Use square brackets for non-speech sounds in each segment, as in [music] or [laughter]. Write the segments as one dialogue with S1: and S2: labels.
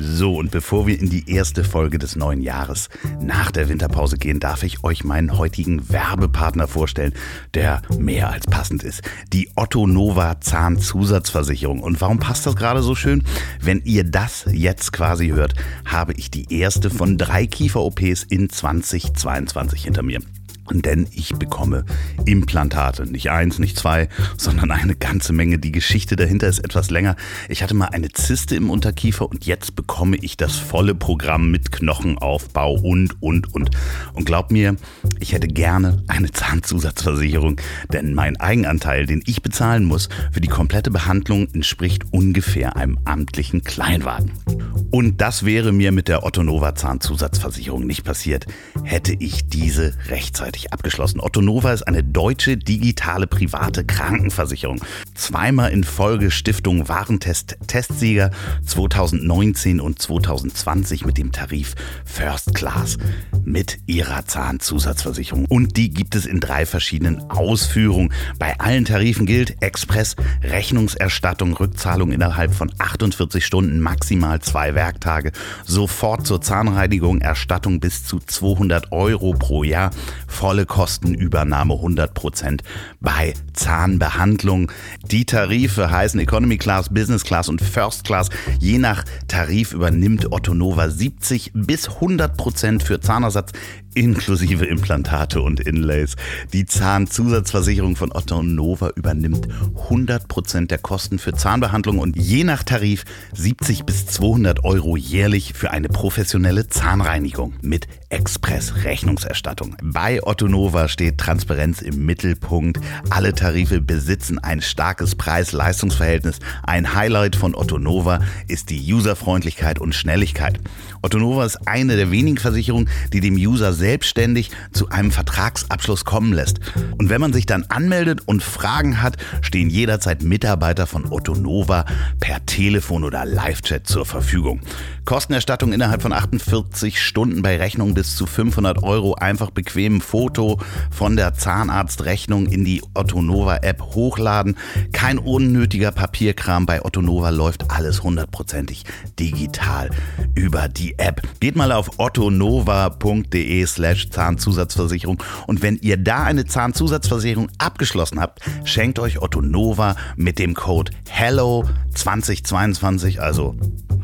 S1: So, und bevor wir in die erste Folge des neuen Jahres nach der Winterpause gehen, darf ich euch meinen heutigen Werbepartner vorstellen, der mehr als passend ist. Die Otto Nova Zahnzusatzversicherung. Und warum passt das gerade so schön? Wenn ihr das jetzt quasi hört, habe ich die erste von drei Kiefer-OPs in 2022 hinter mir. Denn ich bekomme Implantate. Nicht eins, nicht zwei, sondern eine ganze Menge. Die Geschichte dahinter ist etwas länger. Ich hatte mal eine Zyste im Unterkiefer und jetzt bekomme ich das volle Programm mit Knochenaufbau und, und, und. Und glaub mir, ich hätte gerne eine Zahnzusatzversicherung, denn mein Eigenanteil, den ich bezahlen muss für die komplette Behandlung, entspricht ungefähr einem amtlichen Kleinwagen. Und das wäre mir mit der Otto Nova Zahnzusatzversicherung nicht passiert, hätte ich diese rechtzeitig abgeschlossen. Otto Nova ist eine deutsche digitale private Krankenversicherung. Zweimal in Folge Stiftung Warentest Testsieger 2019 und 2020 mit dem Tarif First Class mit ihrer Zahnzusatzversicherung. Und die gibt es in drei verschiedenen Ausführungen. Bei allen Tarifen gilt Express, Rechnungserstattung, Rückzahlung innerhalb von 48 Stunden, maximal zwei Werktage, sofort zur Zahnreinigung, Erstattung bis zu 200 Euro pro Jahr, volle Kostenübernahme 100 Prozent bei Zahnbehandlung. Die Tarife heißen Economy Class, Business Class und First Class. Je nach Tarif übernimmt Otto Nova 70 bis 100 Prozent für Zahnersatz inklusive Implantate und Inlays. Die Zahnzusatzversicherung von Otto Nova übernimmt 100% der Kosten für Zahnbehandlung und je nach Tarif 70 bis 200 Euro jährlich für eine professionelle Zahnreinigung mit Express-Rechnungserstattung. Bei Otto Nova steht Transparenz im Mittelpunkt. Alle Tarife besitzen ein starkes Preis-Leistungs-Verhältnis. Ein Highlight von Otto Nova ist die Userfreundlichkeit und Schnelligkeit. Otto Nova ist eine der wenigen Versicherungen, die dem User selbstständig zu einem Vertragsabschluss kommen lässt. Und wenn man sich dann anmeldet und Fragen hat, stehen jederzeit Mitarbeiter von Otto Nova per Telefon oder Live-Chat zur Verfügung. Kostenerstattung innerhalb von 48 Stunden bei Rechnung bis zu 500 Euro. Einfach bequem Foto von der Zahnarztrechnung in die Otto Nova App hochladen. Kein unnötiger Papierkram. Bei Otto Nova läuft alles hundertprozentig digital über die App. Geht mal auf ottonova.de slash Zahnzusatzversicherung und wenn ihr da eine Zahnzusatzversicherung abgeschlossen habt, schenkt euch Otto Nova mit dem Code HELLO 2022, also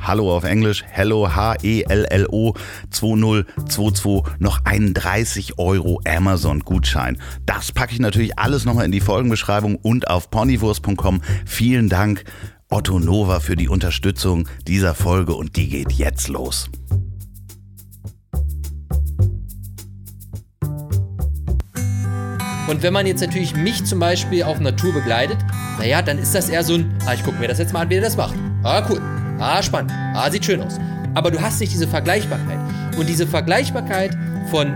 S1: Hallo auf Englisch, Hello H-E-L-L-O 2022 noch einen 30 Euro Amazon-Gutschein. Das packe ich natürlich alles nochmal in die Folgenbeschreibung und auf ponywurst.com. Vielen Dank, Otto Nova, für die Unterstützung dieser Folge und die geht jetzt los.
S2: Und wenn man jetzt natürlich mich zum Beispiel auf Natur begleitet, naja, dann ist das eher so ein, ah, ich gucke mir das jetzt mal an, wie der das macht. Ah, cool. Ah, spannend. Ah, sieht schön aus. Aber du hast nicht diese Vergleichbarkeit. Und diese Vergleichbarkeit von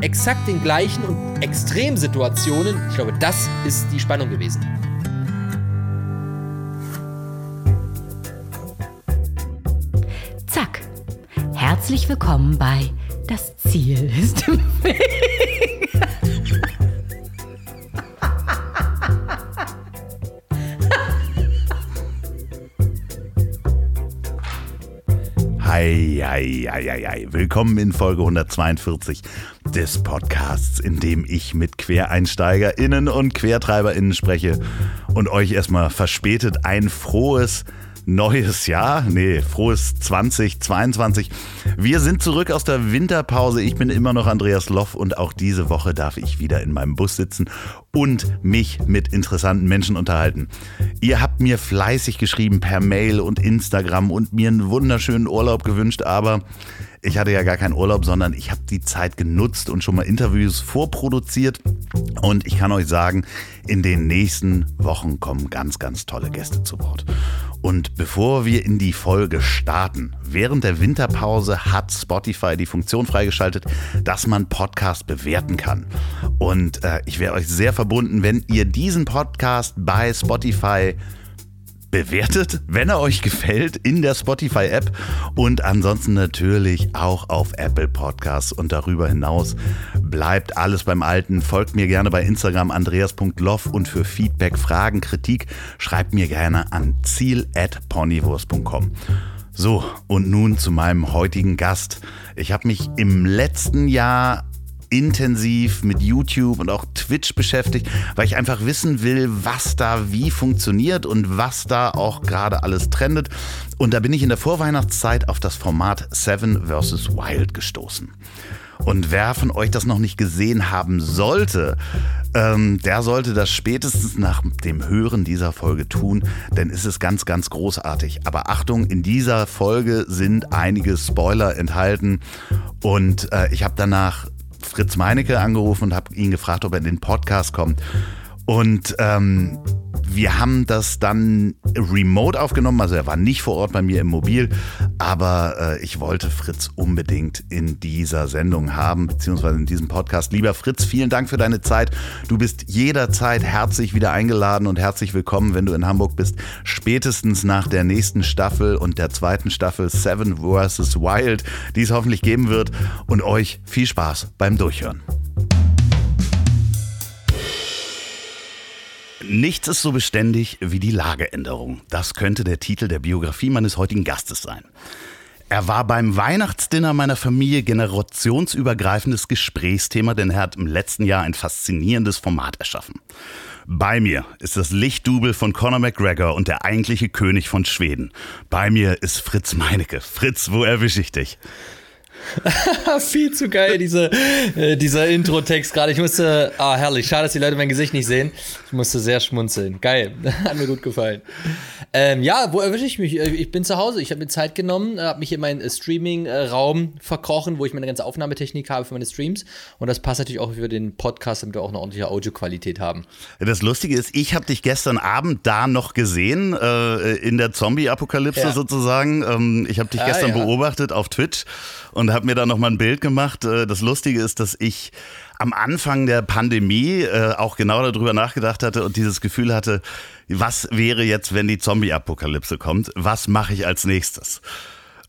S2: exakt den gleichen und Extremsituationen, ich glaube, das ist die Spannung gewesen.
S3: Zack. Herzlich willkommen bei Das Ziel ist im Weg.
S1: Eieieiei. Willkommen in Folge 142 des Podcasts, in dem ich mit QuereinsteigerInnen und QuertreiberInnen spreche und euch erstmal verspätet ein frohes neues Jahr. Nee, frohes 2022. Wir sind zurück aus der Winterpause. Ich bin immer noch Andreas Loff und auch diese Woche darf ich wieder in meinem Bus sitzen und mich mit interessanten Menschen unterhalten. Ihr habt mir fleißig geschrieben per Mail und Instagram und mir einen wunderschönen Urlaub gewünscht, aber ich hatte ja gar keinen Urlaub, sondern ich habe die Zeit genutzt und schon mal Interviews vorproduziert. Und ich kann euch sagen, in den nächsten Wochen kommen ganz, ganz tolle Gäste zu Wort. Und bevor wir in die Folge starten, während der Winterpause hat Spotify die Funktion freigeschaltet, dass man Podcast bewerten kann. Und äh, ich wäre euch sehr verbunden, wenn ihr diesen Podcast bei Spotify bewertet, wenn er euch gefällt, in der Spotify-App und ansonsten natürlich auch auf Apple Podcasts und darüber hinaus bleibt alles beim Alten. Folgt mir gerne bei Instagram andreas.loff und für Feedback, Fragen, Kritik schreibt mir gerne an ziel.ponywurst.com. So, und nun zu meinem heutigen Gast. Ich habe mich im letzten Jahr intensiv mit YouTube und auch Twitch beschäftigt, weil ich einfach wissen will, was da wie funktioniert und was da auch gerade alles trendet. Und da bin ich in der Vorweihnachtszeit auf das Format Seven vs. Wild gestoßen. Und wer von euch das noch nicht gesehen haben sollte, ähm, der sollte das spätestens nach dem Hören dieser Folge tun, denn es ist ganz, ganz großartig. Aber Achtung, in dieser Folge sind einige Spoiler enthalten und äh, ich habe danach Fritz Meinecke angerufen und habe ihn gefragt, ob er in den Podcast kommt. Und ähm, wir haben das dann remote aufgenommen, also er war nicht vor Ort bei mir im Mobil, aber äh, ich wollte Fritz unbedingt in dieser Sendung haben, beziehungsweise in diesem Podcast. Lieber Fritz, vielen Dank für deine Zeit. Du bist jederzeit herzlich wieder eingeladen und herzlich willkommen, wenn du in Hamburg bist. Spätestens nach der nächsten Staffel und der zweiten Staffel Seven vs. Wild, die es hoffentlich geben wird. Und euch viel Spaß beim Durchhören. Nichts ist so beständig wie die Lageänderung. Das könnte der Titel der Biografie meines heutigen Gastes sein. Er war beim Weihnachtsdinner meiner Familie generationsübergreifendes Gesprächsthema, denn er hat im letzten Jahr ein faszinierendes Format erschaffen. Bei mir ist das Lichtdubel von Conor McGregor und der eigentliche König von Schweden. Bei mir ist Fritz Meinecke. Fritz, wo erwische ich dich? [laughs]
S2: Viel zu geil, diese, äh, dieser Intro-Text gerade. Ich musste, ah, herrlich. Schade, dass die Leute mein Gesicht nicht sehen. Ich musste sehr schmunzeln. Geil. [laughs] Hat mir gut gefallen. Ähm, ja, wo erwische ich mich? Äh, ich bin zu Hause. Ich habe mir Zeit genommen, äh, habe mich in meinen äh, Streaming-Raum verkrochen, wo ich meine ganze Aufnahmetechnik habe für meine Streams. Und das passt natürlich auch für den Podcast, damit wir auch eine ordentliche Audioqualität haben.
S1: Das Lustige ist, ich habe dich gestern Abend da noch gesehen, äh, in der Zombie-Apokalypse ja. sozusagen. Ähm, ich habe dich ah, gestern ja. beobachtet auf Twitch und habe mir da noch mal ein Bild gemacht. Äh, das Lustige ist, dass ich am Anfang der Pandemie äh, auch genau darüber nachgedacht hatte und dieses Gefühl hatte, was wäre jetzt, wenn die Zombie-Apokalypse kommt? Was mache ich als nächstes?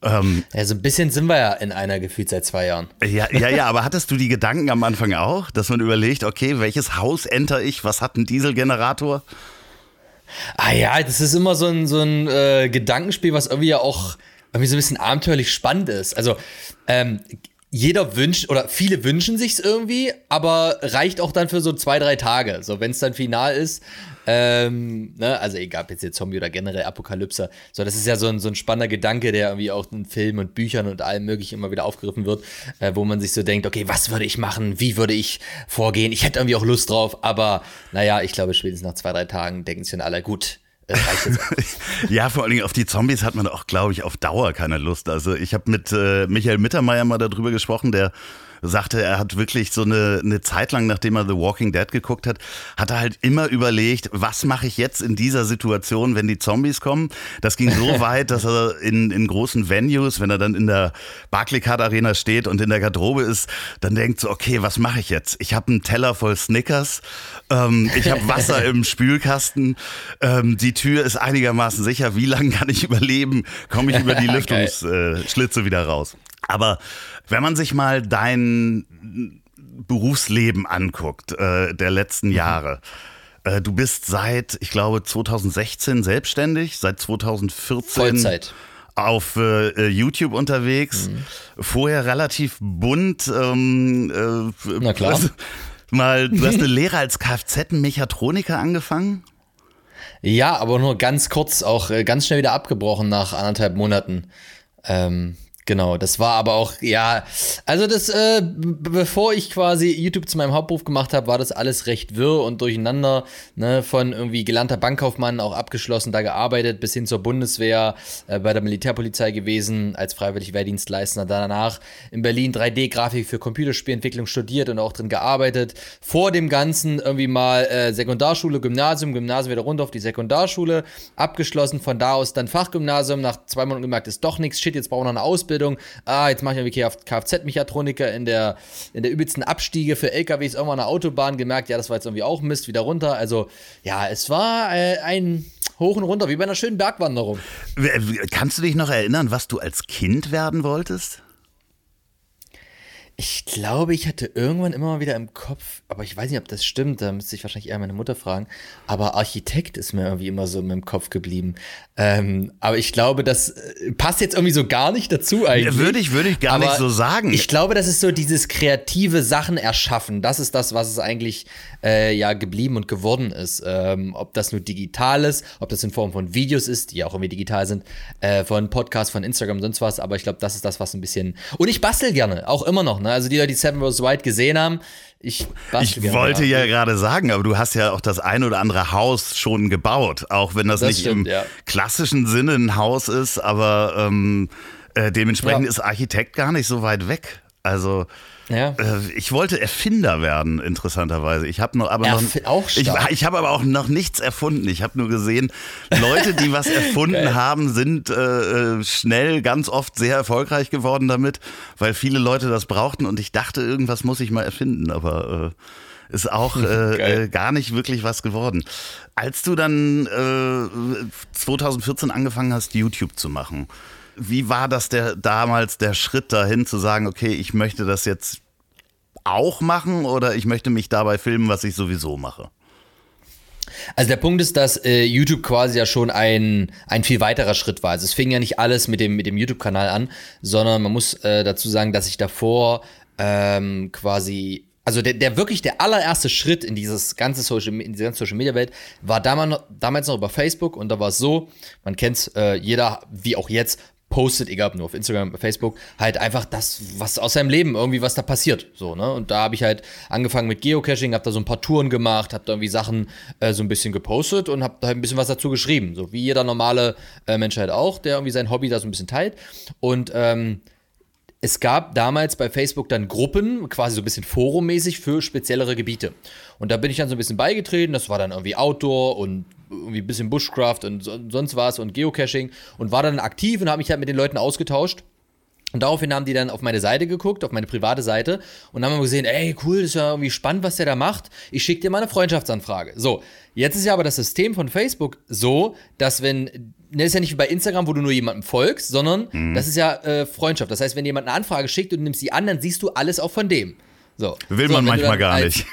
S2: Ähm, ja, so ein bisschen sind wir ja in einer gefühlt seit zwei Jahren.
S1: Ja, ja, ja, aber [laughs] hattest du die Gedanken am Anfang auch, dass man überlegt, okay, welches Haus enter ich? Was hat ein Dieselgenerator?
S2: Ah ja, das ist immer so ein, so ein äh, Gedankenspiel, was irgendwie ja auch irgendwie so ein bisschen abenteuerlich spannend ist. Also, ähm, jeder wünscht oder viele wünschen sich's irgendwie, aber reicht auch dann für so zwei, drei Tage. So, wenn es dann final ist, ähm, ne, also egal, ob jetzt hier Zombie oder generell Apokalypse. So, das ist ja so ein, so ein spannender Gedanke, der irgendwie auch in Filmen und Büchern und allem möglichen immer wieder aufgegriffen wird, äh, wo man sich so denkt, okay, was würde ich machen? Wie würde ich vorgehen? Ich hätte irgendwie auch Lust drauf, aber naja, ich glaube, spätestens nach zwei, drei Tagen denken sich dann alle, gut, [laughs]
S1: ja, vor allen Dingen auf die Zombies hat man auch, glaube ich, auf Dauer keine Lust. Also ich habe mit äh, Michael Mittermeier mal darüber gesprochen, der sagte, er hat wirklich so eine, eine Zeit lang, nachdem er The Walking Dead geguckt hat, hat er halt immer überlegt, was mache ich jetzt in dieser Situation, wenn die Zombies kommen. Das ging so [laughs] weit, dass er in, in großen Venues, wenn er dann in der Barclaycard Arena steht und in der Garderobe ist, dann denkt so, okay, was mache ich jetzt? Ich habe einen Teller voll Snickers, ähm, ich habe Wasser [laughs] im Spülkasten, ähm, die Tür ist einigermaßen sicher. Wie lange kann ich überleben? Komme ich über die [laughs] Lüftungsschlitze äh, wieder raus? Aber wenn man sich mal dein Berufsleben anguckt, äh, der letzten mhm. Jahre, äh, du bist seit, ich glaube, 2016 selbstständig, seit 2014
S2: Vollzeit.
S1: auf äh, YouTube unterwegs, mhm. vorher relativ bunt. Ähm,
S2: äh, Na klar. [laughs]
S1: mal, du hast eine Lehre als Kfz-Mechatroniker angefangen?
S2: Ja, aber nur ganz kurz, auch äh, ganz schnell wieder abgebrochen nach anderthalb Monaten. Ähm, Genau, das war aber auch, ja, also das, äh, bevor ich quasi YouTube zu meinem Hauptberuf gemacht habe, war das alles recht wirr und durcheinander, ne, von irgendwie gelernter Bankkaufmann, auch abgeschlossen, da gearbeitet, bis hin zur Bundeswehr, äh, bei der Militärpolizei gewesen, als freiwillig Wehrdienstleister, danach in Berlin 3D-Grafik für Computerspielentwicklung studiert und auch drin gearbeitet. Vor dem Ganzen irgendwie mal äh, Sekundarschule, Gymnasium, Gymnasium wieder runter auf die Sekundarschule, abgeschlossen, von da aus dann Fachgymnasium, nach zwei Monaten gemerkt, ist doch nichts, shit, jetzt brauchen wir noch eine Ausbildung Ausbildung. Ah, jetzt mache ich irgendwie Kfz-Mechatroniker in der, in der übelsten Abstiege für LKWs irgendwann an der Autobahn. Gemerkt, ja, das war jetzt irgendwie auch Mist, wieder runter. Also, ja, es war äh, ein hoch und runter, wie bei einer schönen Bergwanderung.
S1: Kannst du dich noch erinnern, was du als Kind werden wolltest?
S2: Ich glaube, ich hatte irgendwann immer mal wieder im Kopf, aber ich weiß nicht, ob das stimmt, da müsste ich wahrscheinlich eher meine Mutter fragen, aber Architekt ist mir irgendwie immer so im Kopf geblieben. Ähm, aber ich glaube, das äh, passt jetzt irgendwie so gar nicht dazu eigentlich.
S1: Würde ich, würde ich gar
S2: aber
S1: nicht so sagen.
S2: Ich glaube, das ist so dieses kreative Sachen erschaffen. Das ist das, was es eigentlich äh, ja geblieben und geworden ist. Ähm, ob das nur digital ist, ob das in Form von Videos ist, die auch irgendwie digital sind, äh, von Podcasts, von Instagram, sonst was. Aber ich glaube, das ist das, was ein bisschen. Und ich bastel gerne, auch immer noch. Ne? Also die Leute, die Seven vs. White gesehen haben, ich
S1: Ich wollte ja gerade sagen, aber du hast ja auch das ein oder andere Haus schon gebaut, auch wenn das,
S2: Das
S1: nicht
S2: stimmt,
S1: im
S2: ja.
S1: klassischen Sinne ein Haus ist, aber ähm, äh, dementsprechend
S2: Ja.
S1: ist Architekt gar nicht so weit weg. Also
S2: Ja.
S1: äh, ich wollte Erfinder werden, interessanterweise. Ich habe noch, aber noch,
S2: Erfi- auch
S1: ich,
S2: stark.
S1: ich habe aber auch noch nichts erfunden. Ich habe nur gesehen, Leute, die was [laughs] erfunden haben, sind äh, äh, schnell ganz oft sehr erfolgreich geworden damit, weil viele Leute das brauchten und ich dachte, irgendwas muss ich mal erfinden, aber äh, ist auch [laughs] äh, äh, gar nicht wirklich was geworden. Als du dann äh, 2014 angefangen hast, YouTube zu machen, wie war das der damals der Schritt dahin zu sagen, okay, ich möchte das jetzt auch machen oder ich möchte mich dabei filmen, was ich sowieso mache?
S2: Also der Punkt ist, dass äh, YouTube quasi ja schon ein, ein viel weiterer Schritt war. Also es fing ja nicht alles mit dem, mit dem YouTube-Kanal an, sondern man muss äh, dazu sagen, dass ich davor ähm, quasi also der, der wirklich der allererste Schritt in dieses ganze Social, in diese ganze Social Media Welt war damals noch, damals noch über Facebook und da war es so, man kennt äh, jeder wie auch jetzt postet, egal ob nur auf Instagram, Facebook, halt einfach das, was aus seinem Leben irgendwie, was da passiert. So, ne? Und da habe ich halt angefangen mit Geocaching, habe da so ein paar Touren gemacht, habe da irgendwie Sachen äh, so ein bisschen gepostet und habe da ein bisschen was dazu geschrieben. So wie jeder normale äh, Mensch halt auch, der irgendwie sein Hobby da so ein bisschen teilt. Und ähm, es gab damals bei Facebook dann Gruppen, quasi so ein bisschen forummäßig für speziellere Gebiete. Und da bin ich dann so ein bisschen beigetreten. Das war dann irgendwie Outdoor und irgendwie ein bisschen Bushcraft und so- sonst was und Geocaching und war dann aktiv und habe mich halt mit den Leuten ausgetauscht. Und daraufhin haben die dann auf meine Seite geguckt, auf meine private Seite und haben gesehen, ey, cool, das ist ja irgendwie spannend, was der da macht. Ich schicke dir mal eine Freundschaftsanfrage. So, jetzt ist ja aber das System von Facebook so, dass wenn, ne, das ist ja nicht wie bei Instagram, wo du nur jemandem folgst, sondern das ist ja äh, Freundschaft. Das heißt, wenn jemand eine Anfrage schickt und du nimmst die an, dann siehst du alles auch von dem. So.
S1: Will
S2: so,
S1: man manchmal gar
S2: als-
S1: nicht.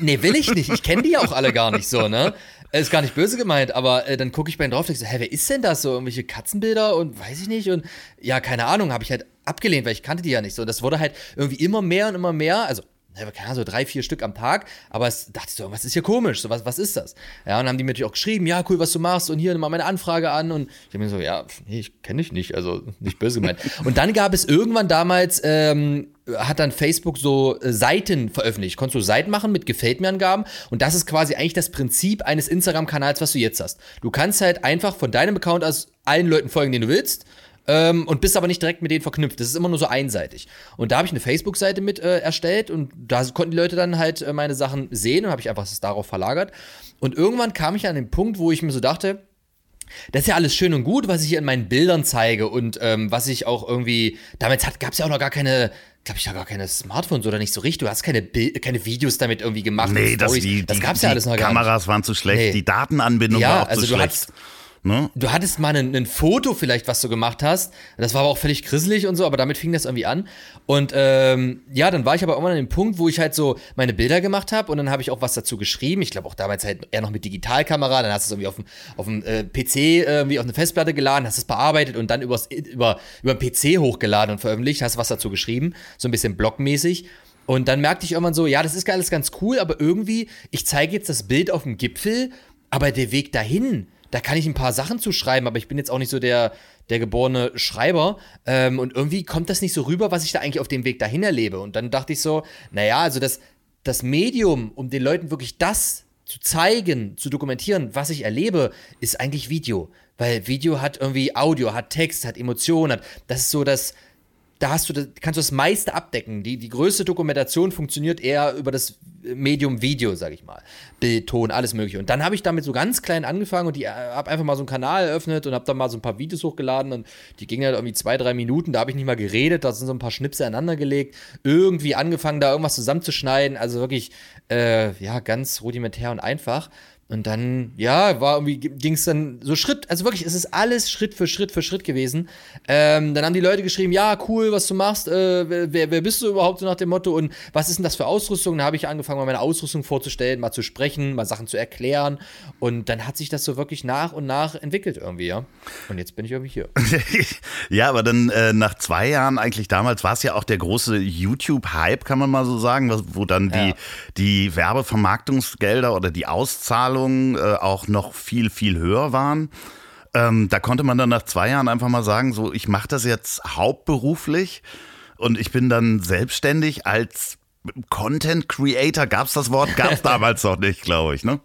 S2: Nee, will ich nicht. Ich kenne die auch alle gar nicht so, ne? [laughs] Ist gar nicht böse gemeint, aber äh, dann gucke ich bei denen drauf und denke so, hä, wer ist denn das? So irgendwelche Katzenbilder und weiß ich nicht. Und ja, keine Ahnung, habe ich halt abgelehnt, weil ich kannte die ja nicht so. Und das wurde halt irgendwie immer mehr und immer mehr. Also, keine Ahnung, so drei, vier Stück am Tag. Aber es dachte ich so, was ist hier komisch? So, was, was ist das? Ja, und dann haben die mir natürlich auch geschrieben, ja, cool, was du machst und hier, nimm mal meine Anfrage an. Und ich habe mir so, ja, nee, ich kenne dich nicht, also nicht böse gemeint. [laughs] und dann gab es irgendwann damals, ähm, hat dann Facebook so äh, Seiten veröffentlicht. Konntest du Seiten machen mit Gefällt mir Angaben und das ist quasi eigentlich das Prinzip eines Instagram-Kanals, was du jetzt hast. Du kannst halt einfach von deinem Account aus allen Leuten folgen, denen du willst. Ähm, und bist aber nicht direkt mit denen verknüpft. Das ist immer nur so einseitig. Und da habe ich eine Facebook-Seite mit äh, erstellt und da konnten die Leute dann halt äh, meine Sachen sehen und habe ich einfach das darauf verlagert. Und irgendwann kam ich an den Punkt, wo ich mir so dachte, das ist ja alles schön und gut, was ich hier in meinen Bildern zeige und ähm, was ich auch irgendwie. Damals gab es ja auch noch gar keine, glaube ich, gar keine Smartphones oder nicht so richtig. Du hast keine, Bil keine Videos damit irgendwie gemacht.
S1: Nee, das, die,
S2: das
S1: die,
S2: gab's ja
S1: die
S2: alles noch gar nicht.
S1: Kameras waren zu schlecht,
S2: Nee.
S1: die Datenanbindung
S2: Ja,
S1: war auch
S2: also
S1: zu
S2: du
S1: schlecht.
S2: hattest-
S1: Ne?
S2: Du hattest mal ein, Foto vielleicht, was du gemacht hast. Das war aber auch völlig grisselig und so, aber damit fing das irgendwie an. Und ähm, ja, dann war ich aber irgendwann an dem Punkt, wo ich halt so meine Bilder gemacht habe und dann habe ich auch was dazu geschrieben. Ich glaube auch damals halt eher noch mit Digitalkamera. Dann hast du es irgendwie auf dem, auf dem äh, PC irgendwie auf eine Festplatte geladen, hast es bearbeitet und dann übers, über, über den PC hochgeladen und veröffentlicht, hast was dazu geschrieben. So ein bisschen blogmäßig. Und dann merkte ich irgendwann so, ja, das ist alles ganz cool, aber irgendwie, ich zeige jetzt das Bild auf dem Gipfel, aber der Weg dahin, da kann ich ein paar Sachen zu schreiben, aber ich bin jetzt auch nicht so der, der geborene Schreiber. Ähm, und irgendwie kommt das nicht so rüber, was ich da eigentlich auf dem Weg dahin erlebe. Und dann dachte ich so, naja, also das, das Medium, um den Leuten wirklich das zu zeigen, zu dokumentieren, was ich erlebe, ist eigentlich Video. Weil Video hat irgendwie Audio, hat Text, hat Emotionen, hat, das ist so das, da hast du, das, kannst du das meiste abdecken. Die, die größte Dokumentation funktioniert eher über das Medium Video, sag ich mal. Bild, Ton, alles mögliche. Und dann habe ich damit so ganz klein angefangen und die habe einfach mal so einen Kanal eröffnet und habe dann mal so ein paar Videos hochgeladen und die gingen halt irgendwie zwei, drei Minuten. Da habe ich nicht mal geredet, da sind so ein paar Schnipsel aneinander gelegt, irgendwie angefangen, da irgendwas zusammenzuschneiden. Also wirklich, äh, ja, ganz rudimentär und einfach. Und dann, ja, war irgendwie, ging es dann so Schritt, also wirklich, es ist alles Schritt für Schritt für Schritt gewesen. Ähm, dann haben die Leute geschrieben, ja, cool, was du machst, äh, wer, wer bist du überhaupt so nach dem Motto und was ist denn das für Ausrüstung? Dann habe ich angefangen, mal meine Ausrüstung vorzustellen, mal zu sprechen, mal Sachen zu erklären. Und dann hat sich das so wirklich nach und nach entwickelt irgendwie, ja. Und jetzt bin ich irgendwie hier. [laughs]
S1: ja, aber dann äh, nach zwei Jahren eigentlich damals war es ja auch der große YouTube-Hype, kann man mal so sagen, wo dann die, ja. die Werbevermarktungsgelder oder die Auszahlung Auszahlungen äh, auch noch viel, viel höher waren. Ähm, da konnte man dann nach zwei Jahren einfach mal sagen, so, ich mache das jetzt hauptberuflich und ich bin dann selbstständig als Content Creator. Gab es das Wort? Gab es [laughs] damals noch nicht, glaube ich, ne?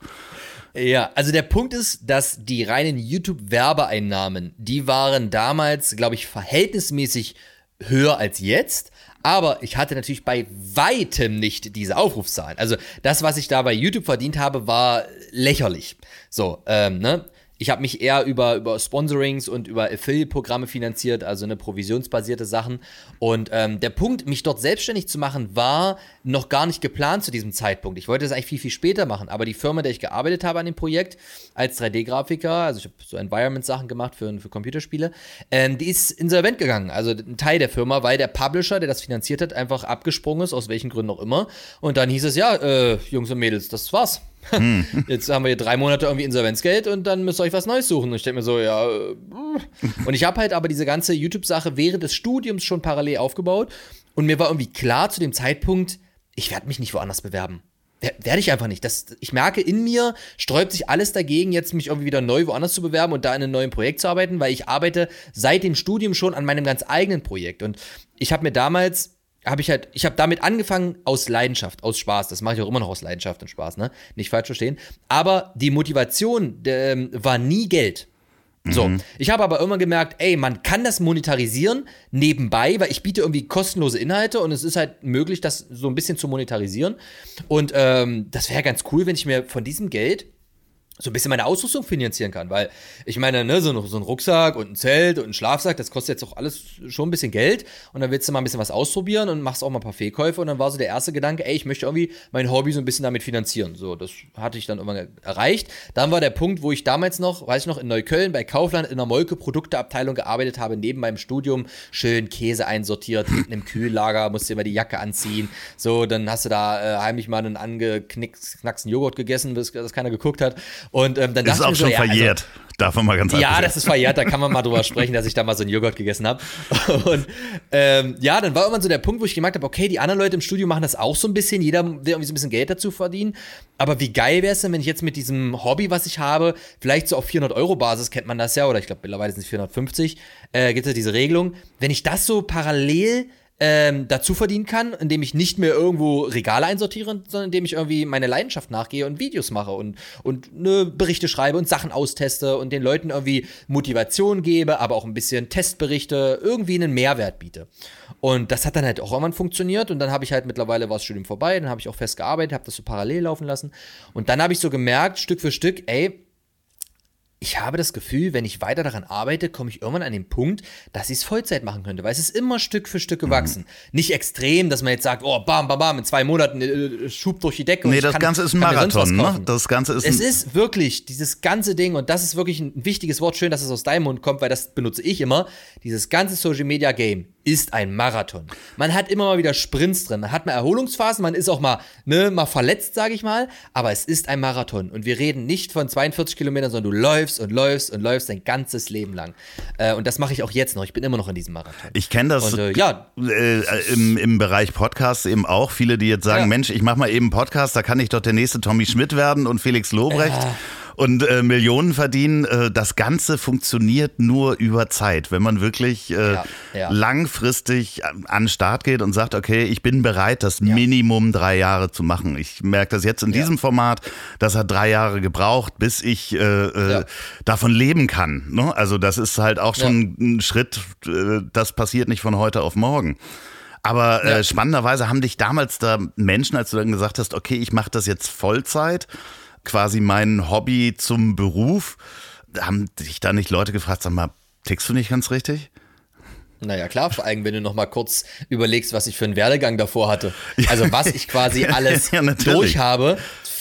S2: Ja, also der Punkt ist, dass die reinen YouTube-Werbeeinnahmen, die waren damals, glaube ich, verhältnismäßig höher als jetzt. Aber ich hatte natürlich bei weitem nicht diese Aufrufzahlen. Also das, was ich da bei YouTube verdient habe, war lächerlich. So, ähm, ne? Ich habe mich eher über, über Sponsorings und über Affiliate-Programme finanziert, also eine provisionsbasierte Sachen. Und ähm, der Punkt, mich dort selbstständig zu machen, war noch gar nicht geplant zu diesem Zeitpunkt. Ich wollte das eigentlich viel, viel später machen. Aber die Firma, der ich gearbeitet habe an dem Projekt als 3D-Grafiker, also ich habe so Environment-Sachen gemacht für, für Computerspiele, ähm, die ist insolvent gegangen. Also ein Teil der Firma, weil der Publisher, der das finanziert hat, einfach abgesprungen ist, aus welchen Gründen auch immer. Und dann hieß es, ja, äh, Jungs und Mädels, das war's. Hm. Jetzt haben wir hier drei Monate irgendwie Insolvenzgeld und dann müsst ihr euch was Neues suchen. Und ich denke mir so, ja. Äh, und ich habe halt aber diese ganze YouTube-Sache während des Studiums schon parallel aufgebaut. Und mir war irgendwie klar zu dem Zeitpunkt, ich werde mich nicht woanders bewerben. Werde ich einfach nicht. Das, ich merke, in mir sträubt sich alles dagegen, jetzt mich irgendwie wieder neu woanders zu bewerben und da in einem neuen Projekt zu arbeiten, weil ich arbeite seit dem Studium schon an meinem ganz eigenen Projekt. Und ich habe mir damals habe ich halt, ich habe damit angefangen aus Leidenschaft, aus Spaß. Das mache ich auch immer noch aus Leidenschaft und Spaß, ne? Nicht falsch verstehen. Aber die Motivation äh, war nie Geld. So, mhm. ich habe aber immer gemerkt, ey, man kann das monetarisieren nebenbei, weil ich biete irgendwie kostenlose Inhalte und es ist halt möglich, das so ein bisschen zu monetarisieren. Und ähm, das wäre ganz cool, wenn ich mir von diesem Geld so ein bisschen meine Ausrüstung finanzieren kann, weil ich meine, ne, so, so ein Rucksack und ein Zelt und ein Schlafsack, das kostet jetzt auch alles schon ein bisschen Geld und dann willst du mal ein bisschen was ausprobieren und machst auch mal ein paar Fehlkäufe und dann war so der erste Gedanke, ey, ich möchte irgendwie mein Hobby so ein bisschen damit finanzieren. So, das hatte ich dann irgendwann erreicht. Dann war der Punkt, wo ich damals noch, weiß ich noch, in Neukölln bei Kaufland in der Molke Produkteabteilung gearbeitet habe, neben meinem Studium, schön Käse einsortiert, [laughs] hinten im Kühllager, musst dir immer die Jacke anziehen. So, dann hast du da äh, heimlich mal einen angeknacksten Joghurt gegessen, bis das keiner geguckt hat und ähm, dann
S1: ist auch schon so, ja, also verjährt. Darf man mal ganz
S2: Ja, das ist verjährt, da kann man mal drüber sprechen, dass ich da mal so einen Joghurt gegessen habe. [laughs] Und ähm, ja, dann war irgendwann so der Punkt, wo ich gemerkt habe, okay, die anderen Leute im Studio machen das auch so ein bisschen, jeder will irgendwie so ein bisschen Geld dazu verdienen. Aber wie geil wäre es denn, wenn ich jetzt mit diesem Hobby, was ich habe, vielleicht so auf 400 Euro Basis, kennt man das ja, oder ich glaube mittlerweile sind es 450, äh, gibt es ja diese Regelung, wenn ich das so parallel ähm, dazu verdienen kann, indem ich nicht mehr irgendwo Regale einsortiere, sondern indem ich irgendwie meine Leidenschaft nachgehe und Videos mache und, und ne, Berichte schreibe und Sachen austeste und den Leuten irgendwie Motivation gebe, aber auch ein bisschen Testberichte, irgendwie einen Mehrwert biete. Und das hat dann halt auch irgendwann funktioniert und dann habe ich halt mittlerweile war das Studium vorbei, dann habe ich auch fest gearbeitet, habe das so parallel laufen lassen und dann habe ich so gemerkt, Stück für Stück, ey, ich habe das Gefühl, wenn ich weiter daran arbeite, komme ich irgendwann an den Punkt, dass ich es Vollzeit machen könnte, weil es ist immer Stück für Stück gewachsen. Mhm. Nicht extrem, dass man jetzt sagt, oh, bam, bam, bam, in zwei Monaten äh, Schub durch die Decke.
S1: Nee, das kann, Ganze ist ein Marathon, ne? Das Ganze ist
S2: Es ist wirklich dieses ganze Ding, und das ist wirklich ein wichtiges Wort, schön, dass es aus deinem Mund kommt, weil das benutze ich immer, dieses ganze Social Media Game ist ein Marathon. Man hat immer mal wieder Sprints drin, man hat mal Erholungsphasen, man ist auch mal, ne, mal verletzt, sage ich mal, aber es ist ein Marathon und wir reden nicht von 42 Kilometern, sondern du läufst und läufst und läufst dein ganzes Leben lang. Äh, und das mache ich auch jetzt noch, ich bin immer noch in diesem Marathon.
S1: Ich kenne das und, äh, ja, äh, im, im Bereich Podcasts eben auch, viele, die jetzt sagen, ja. Mensch, ich mache mal eben Podcast, da kann ich doch der nächste Tommy Schmidt werden und Felix Lobrecht. Äh und äh, Millionen verdienen. Äh, das Ganze funktioniert nur über Zeit, wenn man wirklich äh, ja, ja. langfristig an den Start geht und sagt, okay, ich bin bereit, das ja. Minimum drei Jahre zu machen. Ich merke das jetzt in diesem Format, das hat drei Jahre gebraucht, bis ich äh, äh, davon leben kann. Ne? Also das ist halt auch schon ein Schritt, äh, das passiert nicht von heute auf morgen. Aber äh, spannenderweise haben dich damals da Menschen, als du dann gesagt hast, okay, ich mache das jetzt Vollzeit, quasi mein Hobby zum Beruf. Haben dich da nicht Leute gefragt, sag mal, tickst du nicht ganz richtig?
S2: Naja, klar, vor allem, wenn du noch mal kurz überlegst, was ich für einen Werdegang davor hatte. Also, was ich quasi [laughs] alles ja, durch habe,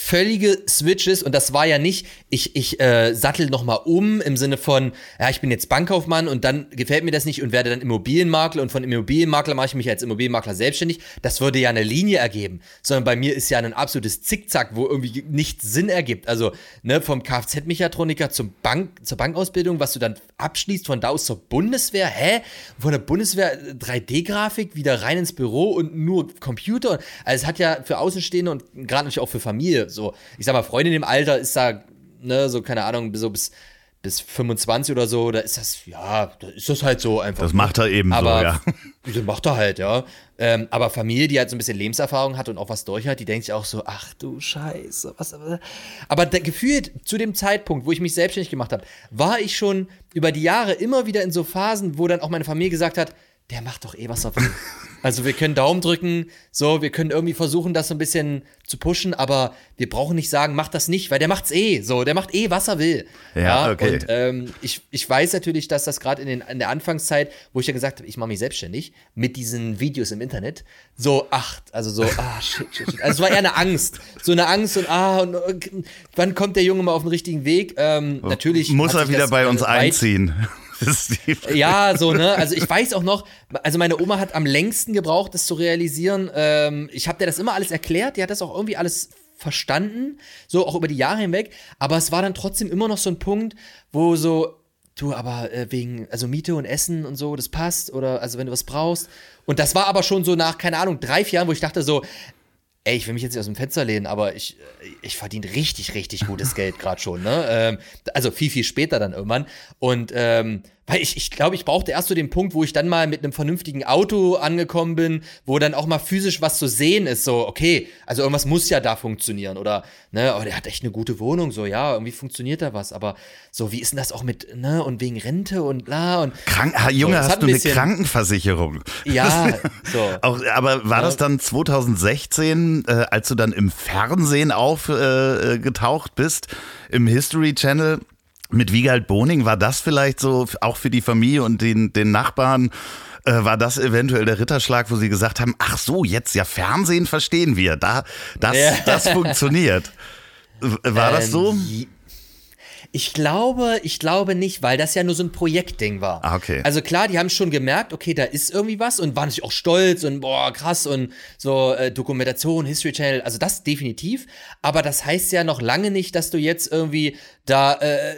S2: völlige Switches und das war ja nicht, ich, ich äh, sattel nochmal um im Sinne von, ja, ich bin jetzt Bankkaufmann und dann gefällt mir das nicht und werde dann Immobilienmakler und von Immobilienmakler mache ich mich als Immobilienmakler selbstständig. Das würde ja eine Linie ergeben, sondern bei mir ist ja ein absolutes Zickzack, wo irgendwie nichts Sinn ergibt. Also ne, vom Kfz-Mechatroniker Bank, zur Bankausbildung, was du dann abschließt, von da aus zur Bundeswehr, hä? Von der Bundeswehr 3D-Grafik wieder rein ins Büro und nur Computer. Also es hat ja für Außenstehende und gerade natürlich auch für Familie so, ich sag mal, Freundin im Alter ist da, ne, so, keine Ahnung, so bis, bis 25 oder so, da ist das, ja, da ist das halt so einfach.
S1: Das macht er eben
S2: aber,
S1: so, ja. [laughs]
S2: Das macht er halt, ja. Ähm, aber Familie, die halt so ein bisschen Lebenserfahrung hat und auch was durch hat, die denkt sich auch so, ach du Scheiße, was. Aber der, gefühlt zu dem Zeitpunkt, wo ich mich selbstständig gemacht habe, war ich schon über die Jahre immer wieder in so Phasen, wo dann auch meine Familie gesagt hat, der macht doch eh was er will. [laughs] Also wir können Daumen drücken, so, wir können irgendwie versuchen, das so ein bisschen zu pushen, aber wir brauchen nicht sagen, mach das nicht, weil der macht's eh, so, der macht eh, was er will.
S1: Ja, okay.
S2: Und ähm, ich, ich weiß natürlich, dass das gerade in, den, in der Anfangszeit, wo ich ja gesagt habe, ich mache mich selbstständig, mit diesen Videos im Internet, so, ach, also so, ah, shit, shit, shit. Also es war eher eine Angst, so eine Angst und ah, und, und wann kommt der Junge mal auf den richtigen Weg? Ähm, natürlich.
S1: Muss er wieder bei uns
S2: weit-
S1: einziehen.
S2: Ja, so, ne? Also ich weiß auch noch, also meine Oma hat am längsten gebraucht, das zu realisieren. Ähm, ich habe dir das immer alles erklärt, die hat das auch irgendwie alles verstanden, so auch über die Jahre hinweg. Aber es war dann trotzdem immer noch so ein Punkt, wo so, du, aber äh, wegen, also Miete und Essen und so, das passt, oder also wenn du was brauchst. Und das war aber schon so nach, keine Ahnung, drei, vier Jahren, wo ich dachte so, ey, ich will mich jetzt nicht aus dem Fenster lehnen, aber ich, ich verdiene richtig, richtig gutes Geld gerade schon, ne? Ähm, also viel, viel später dann irgendwann. Und ähm, weil ich, ich glaube, ich brauchte erst so den Punkt, wo ich dann mal mit einem vernünftigen Auto angekommen bin, wo dann auch mal physisch was zu sehen ist. So, okay, also irgendwas muss ja da funktionieren. Oder, ne, aber der hat echt eine gute Wohnung, so, ja, irgendwie funktioniert da was. Aber so, wie ist denn das auch mit, ne, und wegen Rente und bla und.
S1: Krank ah, Junge, hast du
S2: ein
S1: eine Krankenversicherung?
S2: Ja, [laughs] so.
S1: Auch, aber war das dann 2016, äh, als du dann im Fernsehen aufgetaucht äh, getaucht bist, im History Channel mit Wiegald Boning? War das vielleicht so auch für die Familie und den, den Nachbarn? Äh, war das eventuell der Ritterschlag, wo sie gesagt haben, ach so, jetzt ja Fernsehen verstehen wir, da, das,
S2: Ja.
S1: das funktioniert. War das
S2: Ähm,
S1: so?
S2: Ich glaube, ich glaube nicht, weil das ja nur so ein Projektding war.
S1: Ah, okay.
S2: Also klar, die haben schon gemerkt, okay, da ist irgendwie was und waren natürlich auch stolz und boah, krass und so äh, Dokumentation, History Channel, also das definitiv. Aber das heißt ja noch lange nicht, dass du jetzt irgendwie da, äh,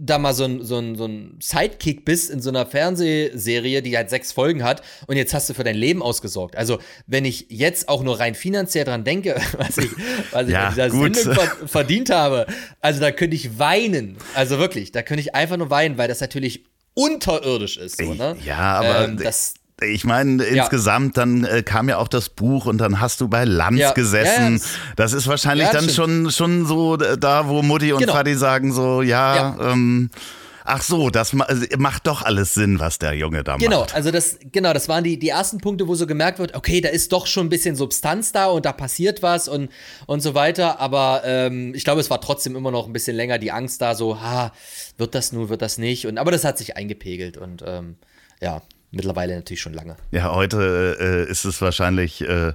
S2: da mal so ein, so, ein, so ein Sidekick bist in so einer Fernsehserie, die halt sechs Folgen hat und jetzt hast du für dein Leben ausgesorgt. Also wenn ich jetzt auch nur rein finanziell dran denke, [laughs] was ich, was ich
S1: Ja,
S2: in dieser
S1: gut.
S2: Sendung ver verdient habe, also da könnte ich weinen. Also wirklich, da könnte ich einfach nur weinen, weil das natürlich unterirdisch ist. So, ne?
S1: Ja, aber
S2: ähm, das,
S1: ich meine,
S2: Ja.
S1: insgesamt, dann äh, kam ja auch das Buch und dann hast du bei Lanz
S2: Ja.
S1: gesessen.
S2: Ja, das-
S1: ist wahrscheinlich
S2: Ja, das
S1: dann schon, schon so äh, da, wo Mutti und
S2: Genau.
S1: Vati sagen so, ja,
S2: Ja.
S1: Ähm, ach so, das also, macht doch alles Sinn, was der Junge da
S2: Genau,
S1: macht.
S2: also das, genau, das waren die, die ersten Punkte, wo so gemerkt wird, okay, da ist doch schon ein bisschen Substanz da und da passiert was und, und so weiter. Aber ähm, ich glaube, es war trotzdem immer noch ein bisschen länger die Angst da, so, ha, wird das nun, wird das nicht? Und aber das hat sich eingepegelt und ähm, ja, mittlerweile natürlich schon lange.
S1: Ja, heute äh, ist es wahrscheinlich äh,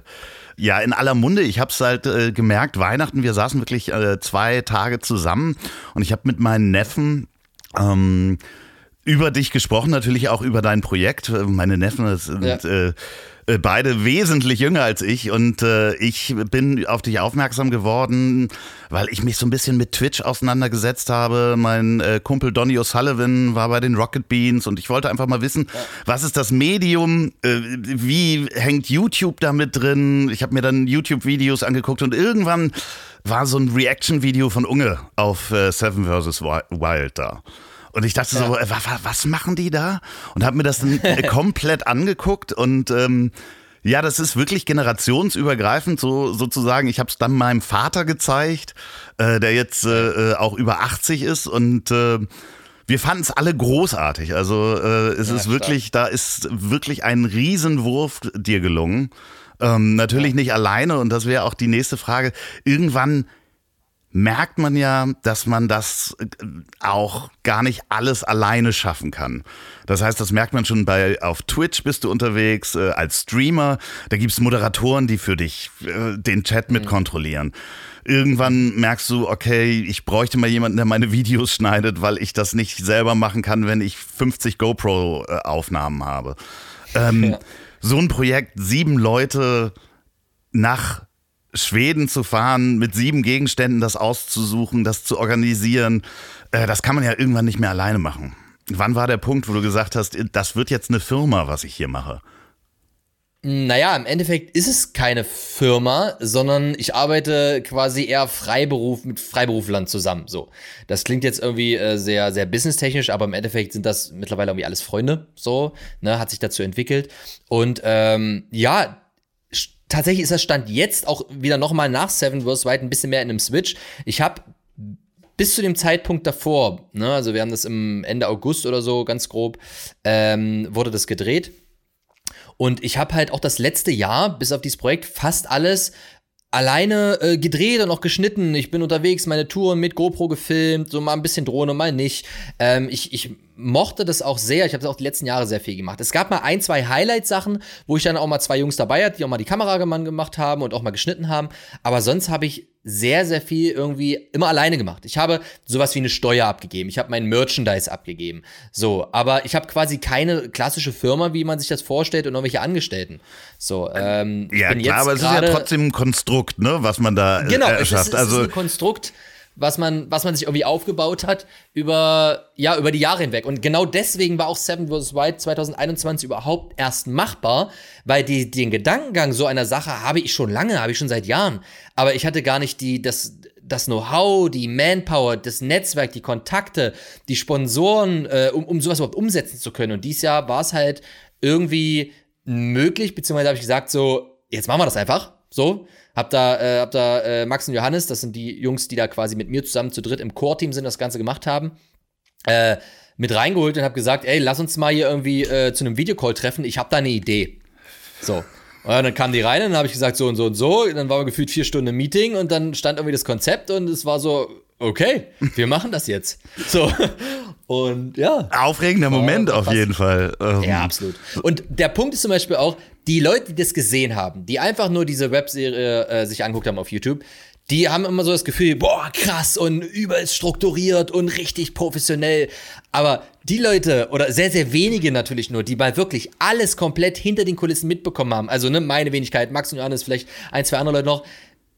S1: ja in aller Munde. Ich habe es halt äh, gemerkt, Weihnachten, wir saßen wirklich äh, zwei Tage zusammen und ich habe mit meinen Neffen ähm, über dich gesprochen, natürlich auch über dein Projekt. Meine Neffen sind
S2: Ja.
S1: äh, äh, beide wesentlich jünger als ich und äh, ich bin auf dich aufmerksam geworden, weil ich mich so ein bisschen mit Twitch auseinandergesetzt habe. Mein äh, Kumpel Donny O'Sullivan war bei den Rocket Beans und ich wollte einfach mal wissen, was ist das Medium, äh, wie hängt YouTube damit drin? Ich habe mir dann YouTube-Videos angeguckt und irgendwann war so ein Reaction-Video von Unge auf äh, Seven vs. Wild da. Und ich dachte so, äh, wa- wa- was machen die da? Und habe mir das dann äh, [laughs] komplett angeguckt und ähm, ja, das ist wirklich generationsübergreifend, so sozusagen. Ich habe es dann meinem Vater gezeigt, äh, der jetzt äh, äh, auch über 80 ist und äh, wir fanden es alle großartig. Also äh, es
S2: Ja,
S1: ist
S2: stark.
S1: wirklich, da ist wirklich ein Riesenwurf dir gelungen. Ähm, natürlich nicht alleine und das wäre auch die nächste Frage. Irgendwann merkt man ja, dass man das äh, auch gar nicht alles alleine schaffen kann. Das heißt, das merkt man schon bei auf Twitch bist du unterwegs äh, als Streamer. Da gibt's Moderatoren, die für dich äh, den Chat mit kontrollieren. Irgendwann merkst du, okay, ich bräuchte mal jemanden, der meine Videos schneidet, weil ich das nicht selber machen kann, wenn ich 50 GoPro-Aufnahmen habe. Ähm, ja. So ein Projekt, sieben Leute nach Schweden zu fahren, mit sieben Gegenständen das auszusuchen, das zu organisieren, äh, das kann man ja irgendwann nicht mehr alleine machen. Wann war der Punkt, wo du gesagt hast, das wird jetzt eine Firma, was ich hier mache?
S2: Naja, im Endeffekt ist es keine Firma, sondern ich arbeite quasi eher Freiberuf mit Freiberuflern zusammen. So, das klingt jetzt irgendwie äh, sehr, sehr businesstechnisch, aber im Endeffekt sind das mittlerweile irgendwie alles Freunde. So, ne, hat sich dazu entwickelt. Und ähm, ja, tatsächlich ist das Stand jetzt auch wieder nochmal nach Seven vs. White ein bisschen mehr in einem Switch. Ich habe bis zu dem Zeitpunkt davor, ne, also wir haben das im Ende August oder so, ganz grob, ähm, wurde das gedreht. Und ich habe halt auch das letzte Jahr, bis auf dieses Projekt, fast alles alleine äh, gedreht und auch geschnitten. Ich bin unterwegs, meine Touren mit GoPro gefilmt, so mal ein bisschen Drohne, mal nicht. Ähm, ich, ich mochte das auch sehr. Ich habe das auch die letzten Jahre sehr viel gemacht. Es gab mal ein, zwei Highlight-Sachen, wo ich dann auch mal zwei Jungs dabei hatte, die auch mal die Kameramann gemacht haben und auch mal geschnitten haben. Aber sonst habe ich sehr, sehr viel irgendwie immer alleine gemacht. Ich habe sowas wie eine Steuer abgegeben. Ich habe mein Merchandise abgegeben. So, aber ich habe quasi keine klassische Firma, wie man sich das vorstellt und irgendwelche Angestellten. So, ähm,
S1: ja, klar, aber es ist ja trotzdem ein Konstrukt, ne, was man da
S2: äh, genau, erschafft. Genau, es, ist, es also, ist ein Konstrukt was man, was man sich irgendwie aufgebaut hat über, ja, über die Jahre hinweg. Und genau deswegen war auch Seven vs. White 2021 überhaupt erst machbar, weil die, den Gedankengang so einer Sache habe ich schon lange, habe ich schon seit Jahren. Aber ich hatte gar nicht die, das, das Know-how, die Manpower, das Netzwerk, die Kontakte, die Sponsoren, äh, um, um sowas überhaupt umsetzen zu können. Und dieses Jahr war es halt irgendwie möglich, beziehungsweise habe ich gesagt, so, jetzt machen wir das einfach. So, hab da, äh, hab da äh, Max und Johannes, das sind die Jungs, die da quasi mit mir zusammen zu dritt im Core-Team sind, das Ganze gemacht haben, äh, mit reingeholt und hab gesagt, ey, lass uns mal hier irgendwie äh, zu einem Videocall treffen, ich hab da eine Idee. So. Und dann kamen die rein und dann habe ich gesagt, so und so und so. Und dann waren wir gefühlt vier Stunden im Meeting und dann stand irgendwie das Konzept und es war so, okay, wir machen das jetzt. So. Und ja.
S1: Aufregender Moment auf jeden Fall.
S2: Ähm. Ja, absolut. Und der Punkt ist zum Beispiel auch, die Leute, die das gesehen haben, die einfach nur diese Webserie äh, sich angeguckt haben auf YouTube, die haben immer so das Gefühl, boah, krass und übelst strukturiert und richtig professionell. Aber die Leute, oder sehr, sehr wenige natürlich nur, die mal wirklich alles komplett hinter den Kulissen mitbekommen haben, also ne, meine Wenigkeit, Max und Johannes, vielleicht ein, zwei andere Leute noch,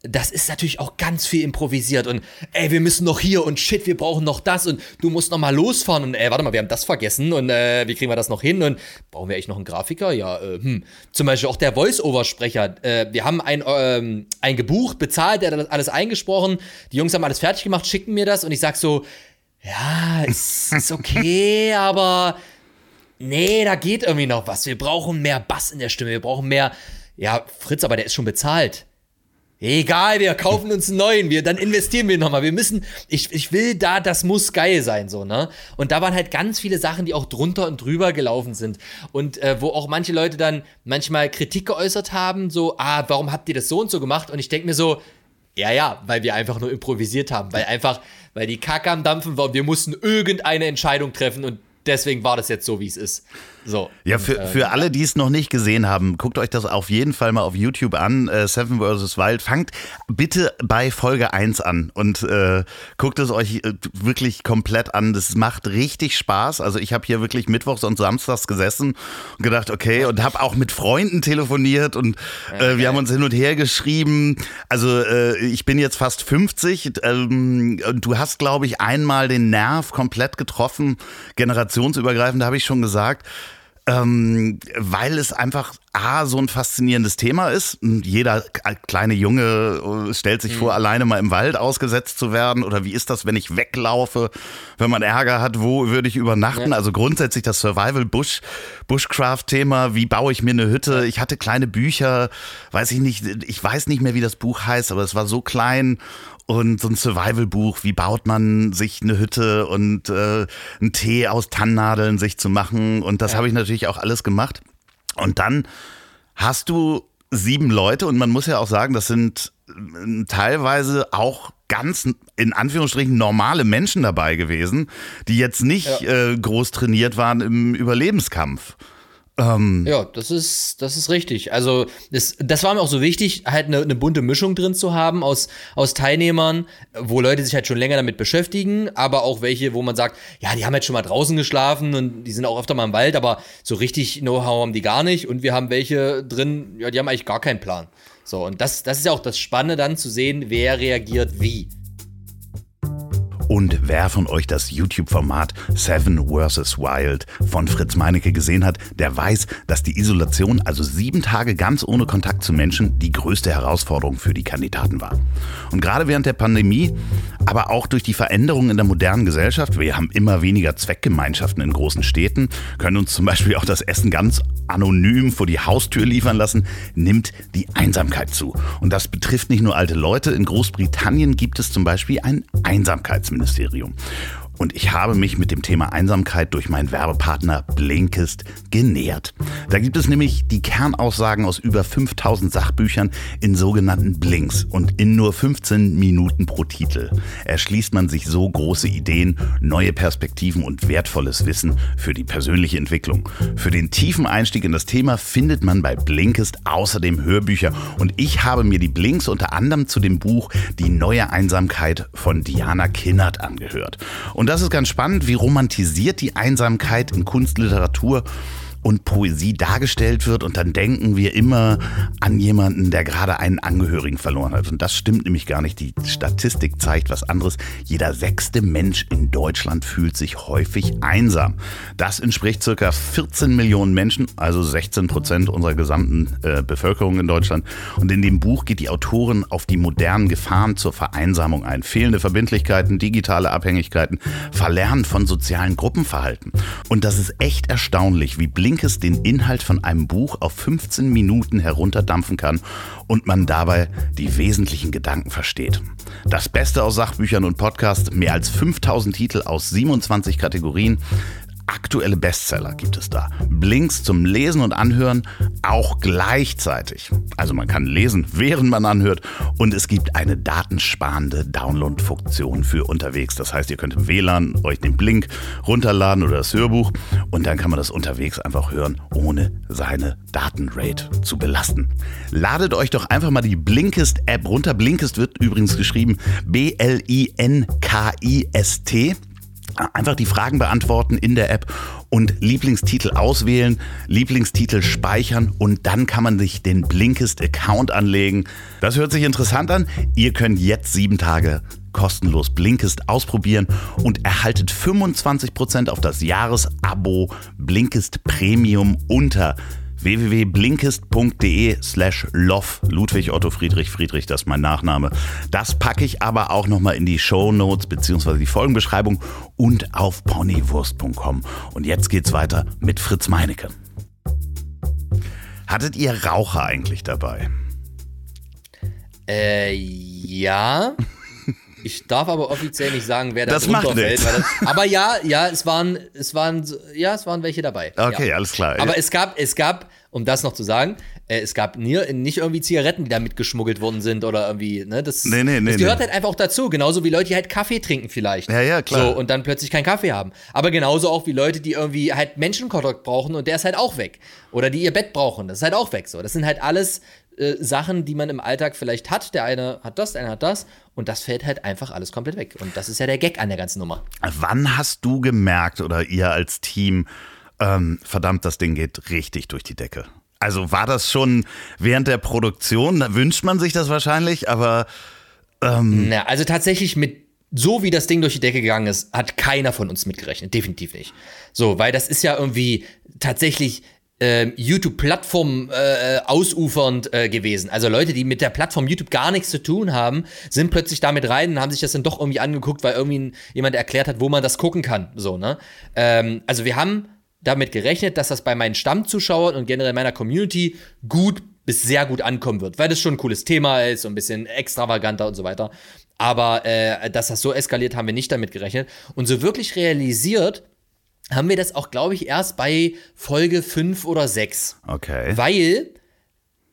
S2: das ist natürlich auch ganz viel improvisiert und ey, wir müssen noch hier und shit, wir brauchen noch das und du musst noch mal losfahren und ey, warte mal, wir haben das vergessen und äh, wie kriegen wir das noch hin und brauchen wir echt noch einen Grafiker? Ja, äh, hm. Zum Beispiel auch der Voice-Over-Sprecher. Äh, wir haben ein, ähm, ein gebucht, bezahlt, der hat alles eingesprochen. Die Jungs haben alles fertig gemacht, schicken mir das und ich sag so, ja, ist, ist okay, [laughs] aber nee, da geht irgendwie noch was. Wir brauchen mehr Bass in der Stimme, wir brauchen mehr, ja, Fritz, aber der ist schon bezahlt. Egal, wir kaufen uns einen neuen, wir, dann investieren wir nochmal. Wir müssen, ich, ich will da, das muss geil sein, so, ne? Und da waren halt ganz viele Sachen, die auch drunter und drüber gelaufen sind. Und äh, wo auch manche Leute dann manchmal Kritik geäußert haben, so, ah, warum habt ihr das so und so gemacht? Und ich denke mir so, ja, ja, weil wir einfach nur improvisiert haben, weil einfach, weil die Kacke am Dampfen war und wir mussten irgendeine Entscheidung treffen und deswegen war das jetzt so, wie es ist. So.
S1: Ja, für, und, äh, für alle, die es noch nicht gesehen haben, guckt euch das auf jeden Fall mal auf YouTube an. Äh, Seven vs. Wild. Fangt bitte bei Folge 1 an und äh, guckt es euch äh, wirklich komplett an. Das macht richtig Spaß. Also ich habe hier wirklich mittwochs und samstags gesessen und gedacht, okay, und habe auch mit Freunden telefoniert und äh, wir haben uns hin und her geschrieben. Also äh, ich bin jetzt fast 50. Ähm, du hast, glaube ich, einmal den Nerv komplett getroffen, generationsübergreifend, habe ich schon gesagt ähm, weil es einfach A, so ein faszinierendes Thema ist. Jeder kleine Junge äh, stellt sich mhm. vor, alleine mal im Wald ausgesetzt zu werden. Oder wie ist das, wenn ich weglaufe, wenn man Ärger hat, wo würde ich übernachten? Ja. Also grundsätzlich das Survival Bush, Bushcraft-Thema, wie baue ich mir eine Hütte? Ich hatte kleine Bücher, weiß ich nicht, ich weiß nicht mehr, wie das Buch heißt, aber es war so klein und so ein Survival-Buch, wie baut man sich eine Hütte und äh, einen Tee aus Tannennadeln sich zu machen. Und das ja. habe ich natürlich auch alles gemacht. Und dann hast du sieben Leute und man muss ja auch sagen, das sind äh, teilweise auch ganz in Anführungsstrichen normale Menschen dabei gewesen, die jetzt nicht ja. äh, groß trainiert waren im Überlebenskampf.
S2: Ähm ja, das ist, das ist richtig. Also, das, das war mir auch so wichtig, halt eine, eine bunte Mischung drin zu haben aus, aus Teilnehmern, wo Leute sich halt schon länger damit beschäftigen, aber auch welche, wo man sagt, ja, die haben jetzt schon mal draußen geschlafen und die sind auch öfter mal im Wald, aber so richtig Know-how haben die gar nicht. Und wir haben welche drin, ja, die haben eigentlich gar keinen Plan. So, und das, das ist ja auch das Spannende dann zu sehen, wer reagiert wie.
S1: Und wer von euch das YouTube-Format Seven vs. Wild von Fritz Meinecke gesehen hat, der weiß, dass die Isolation, also sieben Tage ganz ohne Kontakt zu Menschen, die größte Herausforderung für die Kandidaten war. Und gerade während der Pandemie, aber auch durch die Veränderungen in der modernen Gesellschaft, wir haben immer weniger Zweckgemeinschaften in großen Städten, können uns zum Beispiel auch das Essen ganz anonym vor die Haustür liefern lassen, nimmt die Einsamkeit zu. Und das betrifft nicht nur alte Leute. In Großbritannien gibt es zum Beispiel ein Einsamkeitsministerium. Innenministerium. Und ich habe mich mit dem Thema Einsamkeit durch meinen Werbepartner Blinkist genähert. Da gibt es nämlich die Kernaussagen aus über 5000 Sachbüchern in sogenannten Blinks und in nur 15 Minuten pro Titel erschließt man sich so große Ideen, neue Perspektiven und wertvolles Wissen für die persönliche Entwicklung. Für den tiefen Einstieg in das Thema findet man bei Blinkist außerdem Hörbücher und ich habe mir die Blinks unter anderem zu dem Buch Die neue Einsamkeit von Diana Kinnert angehört. Und das ist ganz spannend, wie romantisiert die Einsamkeit in Kunstliteratur und Poesie dargestellt wird und dann denken wir immer an jemanden, der gerade einen Angehörigen verloren hat. Und das stimmt nämlich gar nicht. Die Statistik zeigt was anderes. Jeder sechste Mensch in Deutschland fühlt sich häufig einsam. Das entspricht circa 14 Millionen Menschen, also 16 Prozent unserer gesamten äh, Bevölkerung in Deutschland. Und in dem Buch geht die Autorin auf die modernen Gefahren zur Vereinsamung ein. Fehlende Verbindlichkeiten, digitale Abhängigkeiten, Verlernen von sozialen Gruppenverhalten. Und das ist echt erstaunlich, wie blind Blinkes den Inhalt von einem Buch auf 15 Minuten herunterdampfen kann und man dabei die wesentlichen Gedanken versteht. Das Beste aus Sachbüchern und Podcasts, mehr als 5000 Titel aus 27 Kategorien, aktuelle Bestseller gibt es da. Blinks zum Lesen und Anhören auch gleichzeitig. Also man kann lesen, während man anhört und es gibt eine datensparende Download-Funktion für unterwegs. Das heißt, ihr könnt im WLAN euch den Blink runterladen oder das Hörbuch und dann kann man das unterwegs einfach hören, ohne seine Datenrate zu belasten. Ladet euch doch einfach mal die Blinkist-App runter. Blinkist wird übrigens geschrieben B-L-I-N-K-I-S-T. Einfach die Fragen beantworten in der App und Lieblingstitel auswählen, Lieblingstitel speichern und dann kann man sich den Blinkist-Account anlegen. Das hört sich interessant an. Ihr könnt jetzt sieben Tage kostenlos Blinkist ausprobieren und erhaltet 25% auf das Jahresabo Blinkist Premium unter www.blinkist.de slash loff Ludwig Otto Friedrich Friedrich, das ist mein Nachname. Das packe ich aber auch nochmal in die Show Notes beziehungsweise die Folgenbeschreibung und auf ponywurst.com. Und jetzt geht's weiter mit Fritz Meinecke. Hattet ihr Raucher eigentlich dabei?
S2: Äh, ja. Ich darf aber offiziell nicht sagen, wer
S1: das, das macht fällt,
S2: das, aber ja, ja, es waren, es waren, ja, es waren welche dabei.
S1: Okay,
S2: ja.
S1: alles klar.
S2: Aber es gab, es gab, um das noch zu sagen, äh, es gab nie, nicht irgendwie Zigaretten, die da mitgeschmuggelt worden sind oder irgendwie, ne? Das,
S1: nee, nee, nee,
S2: das gehört
S1: nee.
S2: halt einfach auch dazu. Genauso wie Leute, die halt Kaffee trinken vielleicht.
S1: Ja, ja, klar.
S2: So, und dann plötzlich keinen Kaffee haben. Aber genauso auch wie Leute, die irgendwie halt Menschenkontakt brauchen und der ist halt auch weg. Oder die ihr Bett brauchen, das ist halt auch weg. So, das sind halt alles äh, Sachen, die man im Alltag vielleicht hat. Der eine hat das, der eine hat das. Und das fällt halt einfach alles komplett weg. Und das ist ja der Gag an der ganzen Nummer.
S1: Wann hast du gemerkt oder ihr als Team, ähm, verdammt, das Ding geht richtig durch die Decke? Also war das schon während der Produktion? Da wünscht man sich das wahrscheinlich, aber.
S2: Ähm Na, also tatsächlich mit so wie das Ding durch die Decke gegangen ist, hat keiner von uns mitgerechnet. Definitiv nicht. So, weil das ist ja irgendwie tatsächlich äh, YouTube-Plattform äh, ausufernd äh, gewesen. Also Leute, die mit der Plattform YouTube gar nichts zu tun haben, sind plötzlich damit rein und haben sich das dann doch irgendwie angeguckt, weil irgendwie jemand erklärt hat, wo man das gucken kann. So, ne? Ähm, also wir haben damit gerechnet, dass das bei meinen Stammzuschauern und generell meiner Community gut bis sehr gut ankommen wird, weil das schon ein cooles Thema ist, so ein bisschen extravaganter und so weiter. Aber äh, dass das so eskaliert, haben wir nicht damit gerechnet. Und so wirklich realisiert haben wir das auch, glaube ich, erst bei Folge 5 oder 6.
S1: Okay.
S2: Weil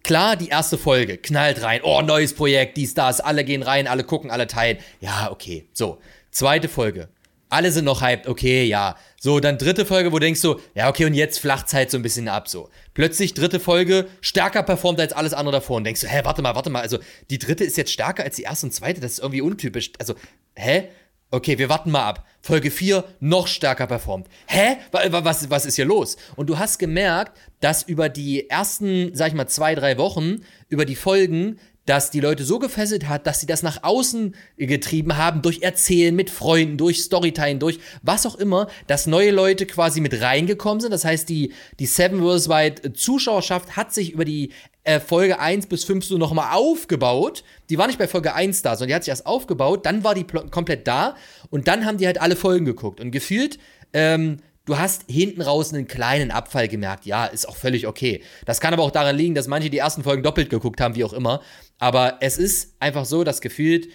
S2: klar, die erste Folge knallt rein. Oh, neues Projekt, dies, das, alle gehen rein, alle gucken, alle teilen. Ja, okay. So, zweite Folge. Alle sind noch hyped, okay, ja. So, dann dritte Folge, wo du denkst so, ja, okay, und jetzt flacht halt so ein bisschen ab, so. Plötzlich dritte Folge, stärker performt als alles andere davor und denkst so, hä, warte mal, warte mal, also die dritte ist jetzt stärker als die erste und zweite, das ist irgendwie untypisch. Also, hä? Okay, wir warten mal ab. Folge 4 noch stärker performt. Hä? Was, was ist hier los? Und du hast gemerkt, dass über die ersten, sag ich mal, zwei, drei Wochen, über die Folgen, dass die Leute so gefesselt hat, dass sie das nach außen getrieben haben, durch Erzählen mit Freunden, durch Storytime, durch was auch immer, dass neue Leute quasi mit reingekommen sind. Das heißt, die, die Seven Worldwide Zuschauerschaft hat sich über die äh, Folge 1 bis 5 so nochmal aufgebaut. Die war nicht bei Folge 1 da, sondern die hat sich erst aufgebaut, dann war die komplett da und dann haben die halt alle Folgen geguckt. Und gefühlt ähm, Du hast hinten raus einen kleinen Abfall gemerkt. Ja, ist auch völlig okay. Das kann aber auch daran liegen, dass manche die ersten Folgen doppelt geguckt haben, wie auch immer. Aber es ist einfach so, dass gefühlt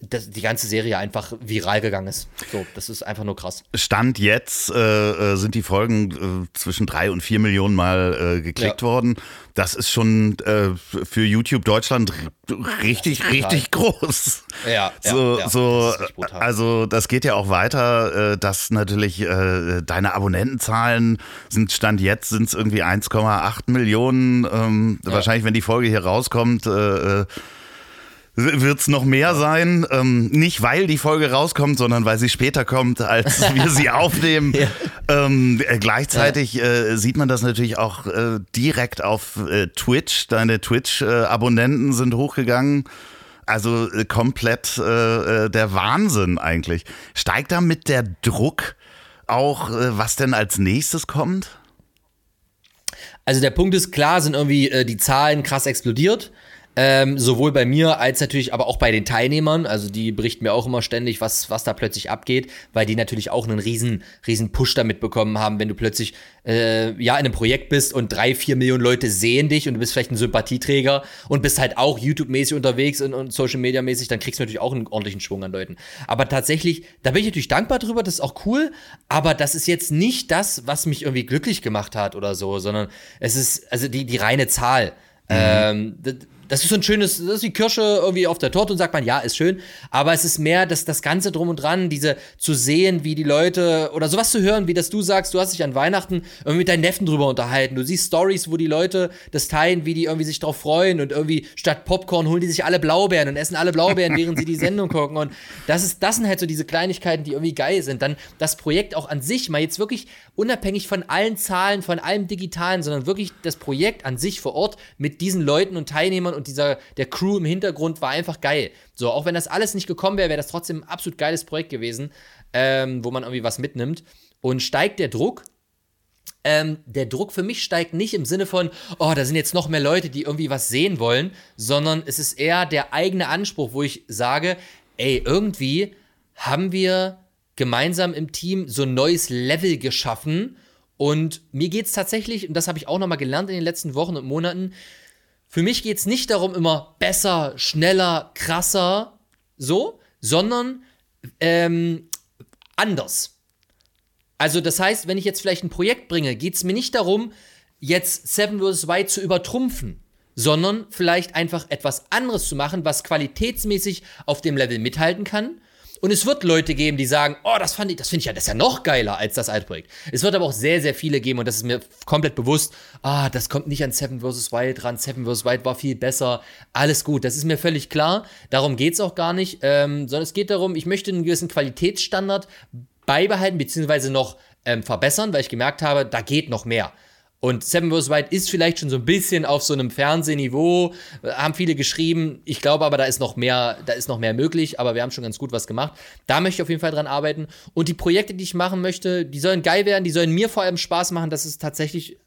S2: dass die ganze Serie einfach viral gegangen ist. So, das ist einfach nur krass.
S1: Stand jetzt äh, äh sind die Folgen äh, zwischen drei und vier Millionen Mal äh, geklickt ja. worden. Das ist schon äh, für YouTube Deutschland richtig, richtig groß.
S2: Ja,
S1: so,
S2: ja,
S1: so das also das geht ja auch weiter, äh, dass natürlich deine Abonnentenzahlen sind Stand jetzt sind es irgendwie 1,8 Millionen. Ähm, ja. Wahrscheinlich, wenn die Folge hier rauskommt wird es noch mehr sein. Ähm, nicht weil die Folge rauskommt, sondern weil sie später kommt, als [laughs] wir sie aufnehmen. ja. ähm, äh, gleichzeitig ja. äh, sieht man das natürlich auch äh, direkt auf äh, Twitch. Deine Twitch-Abonnenten sind hochgegangen. Also äh, komplett äh, der Wahnsinn eigentlich. Steigt damit der Druck auch, was denn als nächstes kommt?
S2: Also der Punkt ist klar, sind irgendwie die Zahlen krass explodiert. Ähm, sowohl bei mir als natürlich aber auch bei den Teilnehmern. Also die berichten mir auch immer ständig, was, was da plötzlich abgeht, weil die natürlich auch einen riesen, riesen Push damit bekommen haben, wenn du plötzlich äh, ja in einem Projekt bist und drei, vier Millionen Leute sehen dich und du bist vielleicht ein Sympathieträger und bist halt auch YouTube-mäßig unterwegs und, und Social Media-mäßig, dann kriegst du natürlich auch einen ordentlichen Schwung an Leuten. Aber tatsächlich, da bin ich natürlich dankbar drüber, das ist auch cool, aber das ist jetzt nicht das, was mich irgendwie glücklich gemacht hat oder so, sondern es ist also die, die reine Zahl. Mhm. Ähm, das ist so ein schönes, das ist die Kirsche irgendwie auf der Torte und sagt man, ja, ist schön. Aber es ist mehr dass das Ganze drum und dran, diese zu sehen, wie die Leute oder sowas zu hören, wie das du sagst, du hast dich an Weihnachten irgendwie mit deinen Neffen drüber unterhalten. Du siehst Stories, wo die Leute das teilen, wie die irgendwie sich drauf freuen und irgendwie statt Popcorn holen die sich alle Blaubeeren und essen alle Blaubeeren, [laughs] während sie die Sendung gucken. Und das ist, das sind halt so diese Kleinigkeiten, die irgendwie geil sind. Dann das Projekt auch an sich, mal jetzt wirklich unabhängig von allen Zahlen, von allem Digitalen, sondern wirklich das Projekt an sich vor Ort mit diesen Leuten und Teilnehmern und dieser, der Crew im Hintergrund war einfach geil. So, auch wenn das alles nicht gekommen wäre, wäre das trotzdem ein absolut geiles Projekt gewesen, ähm, wo man irgendwie was mitnimmt. Und steigt der Druck? Ähm, der Druck für mich steigt nicht im Sinne von, oh, da sind jetzt noch mehr Leute, die irgendwie was sehen wollen, sondern es ist eher der eigene Anspruch, wo ich sage, ey, irgendwie haben wir gemeinsam im Team so ein neues Level geschaffen. Und mir geht es tatsächlich, und das habe ich auch nochmal gelernt in den letzten Wochen und Monaten, für mich geht es nicht darum, immer besser, schneller, krasser, so, sondern ähm, anders. Also das heißt, wenn ich jetzt vielleicht ein Projekt bringe, geht es mir nicht darum, jetzt Seven vs. White zu übertrumpfen, sondern vielleicht einfach etwas anderes zu machen, was qualitätsmäßig auf dem Level mithalten kann und es wird Leute geben, die sagen, oh, das fand ich, das finde ich ja, das ist ja noch geiler als das alte Projekt. Es wird aber auch sehr, sehr viele geben, und das ist mir komplett bewusst, ah, das kommt nicht an Seven vs. Wild ran, Seven vs. Wild war viel besser, alles gut, das ist mir völlig klar. Darum geht es auch gar nicht, ähm, sondern es geht darum, ich möchte einen gewissen Qualitätsstandard beibehalten, beziehungsweise noch ähm, verbessern, weil ich gemerkt habe, da geht noch mehr. Und Seven vs. White ist vielleicht schon so ein bisschen auf so einem Fernsehniveau, äh, haben viele geschrieben. Ich glaube aber, da ist noch mehr, da ist noch mehr möglich, aber wir haben schon ganz gut was gemacht. Da möchte ich auf jeden Fall dran arbeiten. Und die Projekte, die ich machen möchte, die sollen geil werden, die sollen mir vor allem Spaß machen. Das ist tatsächlich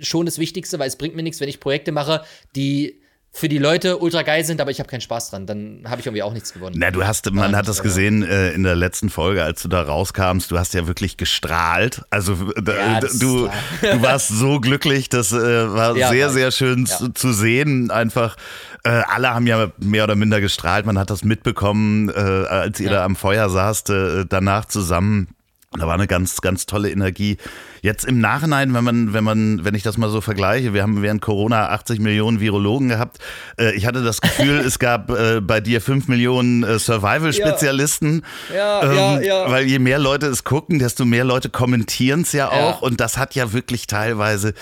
S2: schon das Wichtigste, weil es bringt mir nichts, wenn ich Projekte mache, die für die Leute ultra geil sind, aber ich habe keinen Spaß dran. Dann habe ich irgendwie auch nichts gewonnen.
S1: Na, du hast, man ja, hat das gesehen äh, in der letzten Folge, als du da rauskamst. Du hast ja wirklich gestrahlt. Also ja, du, du warst so glücklich. Das äh, war ja, sehr, sehr schön zu, zu, sehen. Einfach. Äh, alle haben ja mehr oder minder gestrahlt. Man hat das mitbekommen, äh, als ihr da am Feuer saßt, äh, danach zusammen. Da war eine ganz, ganz tolle Energie. Jetzt im Nachhinein, wenn man, wenn man, wenn ich das mal so vergleiche, wir haben während Corona 80 Millionen Virologen gehabt. Äh, ich hatte das Gefühl, es gab äh, bei dir 5 Millionen äh, Survival-Spezialisten.
S2: Ja, ja, ja,
S1: ähm,
S2: ja.
S1: Weil je mehr Leute es gucken, desto mehr Leute kommentieren es ja auch. Und das hat ja wirklich teilweise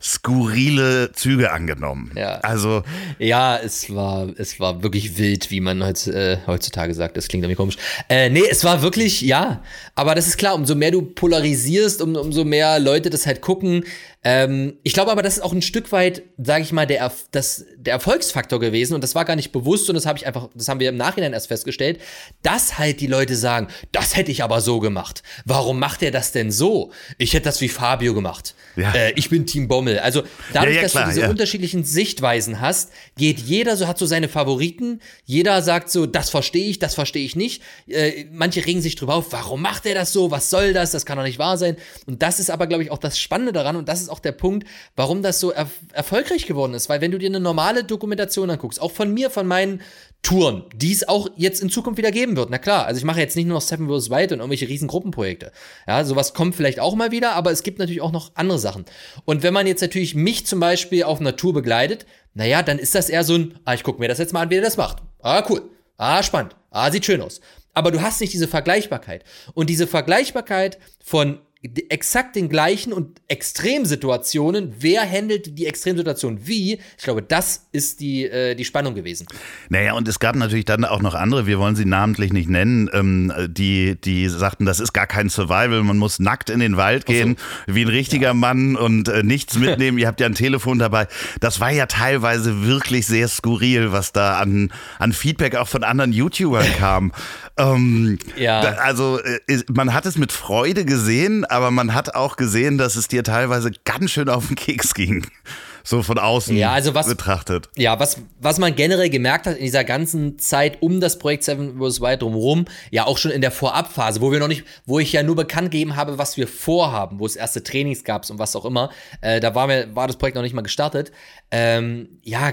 S1: skurrile Züge angenommen.
S2: Ja.
S1: Also
S2: Ja, es war, es war wirklich wild, wie man heutz, äh, heutzutage sagt. Das klingt irgendwie komisch. Äh, nee, es war wirklich, ja. Aber das ist klar, umso mehr du polarisierst, um, umso mehr Leute das halt gucken. Ähm, ich glaube aber, das ist auch ein Stück weit, sage ich mal, der, Erf- das, der Erfolgsfaktor gewesen. Und das war gar nicht bewusst. Und das habe ich einfach, das haben wir im Nachhinein erst festgestellt, dass halt die Leute sagen, das hätte ich aber so gemacht. Warum macht er das denn so? Ich hätte das wie Fabio gemacht.
S1: Ja.
S2: Äh, ich bin Team Bommel. Also dadurch,
S1: Ja, ja,
S2: dass
S1: klar,
S2: du diese unterschiedlichen Sichtweisen hast, geht jeder so, hat so seine Favoriten. Jeder sagt so, das verstehe ich, das verstehe ich nicht. Äh, manche regen sich drüber auf, warum macht er das so? Was soll das? Das kann doch nicht wahr sein. Und das ist aber, glaube ich, auch das Spannende daran und das ist auch der Punkt, warum das so erf erfolgreich geworden ist. Weil wenn du dir eine normale Dokumentation anguckst, auch von mir, von meinen Touren, die es auch jetzt in Zukunft wieder geben wird. Na klar, also ich mache jetzt nicht nur noch Seven vs. White und irgendwelche riesen Gruppenprojekte. Ja, sowas kommt vielleicht auch mal wieder, aber es gibt natürlich auch noch andere Sachen. Und wenn man jetzt natürlich mich zum Beispiel auf einer Tour begleitet, naja, dann ist das eher so ein, ah, ich gucke mir das jetzt mal an, wie der das macht. Ah, cool. Ah, spannend. Ah, sieht schön aus. Aber du hast nicht diese Vergleichbarkeit. Und diese Vergleichbarkeit von exakt den gleichen und Extremsituationen, wer handelt die Extremsituation wie, ich glaube, das ist die, äh, die Spannung gewesen.
S1: Naja, und es gab natürlich dann auch noch andere, wir wollen sie namentlich nicht nennen, ähm, die, die sagten, das ist gar kein Survival, man muss nackt in den Wald gehen, wie ein richtiger Mann und äh, nichts [laughs] mitnehmen, ihr habt ja ein Telefon dabei. Das war ja teilweise wirklich sehr skurril, was da an, an Feedback auch von anderen YouTubern kam. [laughs] ähm,
S2: Ja.
S1: da, also äh, man hat es mit Freude gesehen, aber man hat auch gesehen, dass es dir teilweise ganz schön auf den Keks ging. So von außen
S2: Ja, also was-
S1: betrachtet.
S2: Ja, was, was man generell gemerkt hat in dieser ganzen Zeit um das Projekt Seven vs. Wild drumherum, ja auch schon in der Vorabphase, wo wir noch nicht, wo ich ja nur bekannt gegeben habe, was wir vorhaben, wo es erste Trainings gab und was auch immer, äh, da war, mir, war das Projekt noch nicht mal gestartet. Ähm, ja,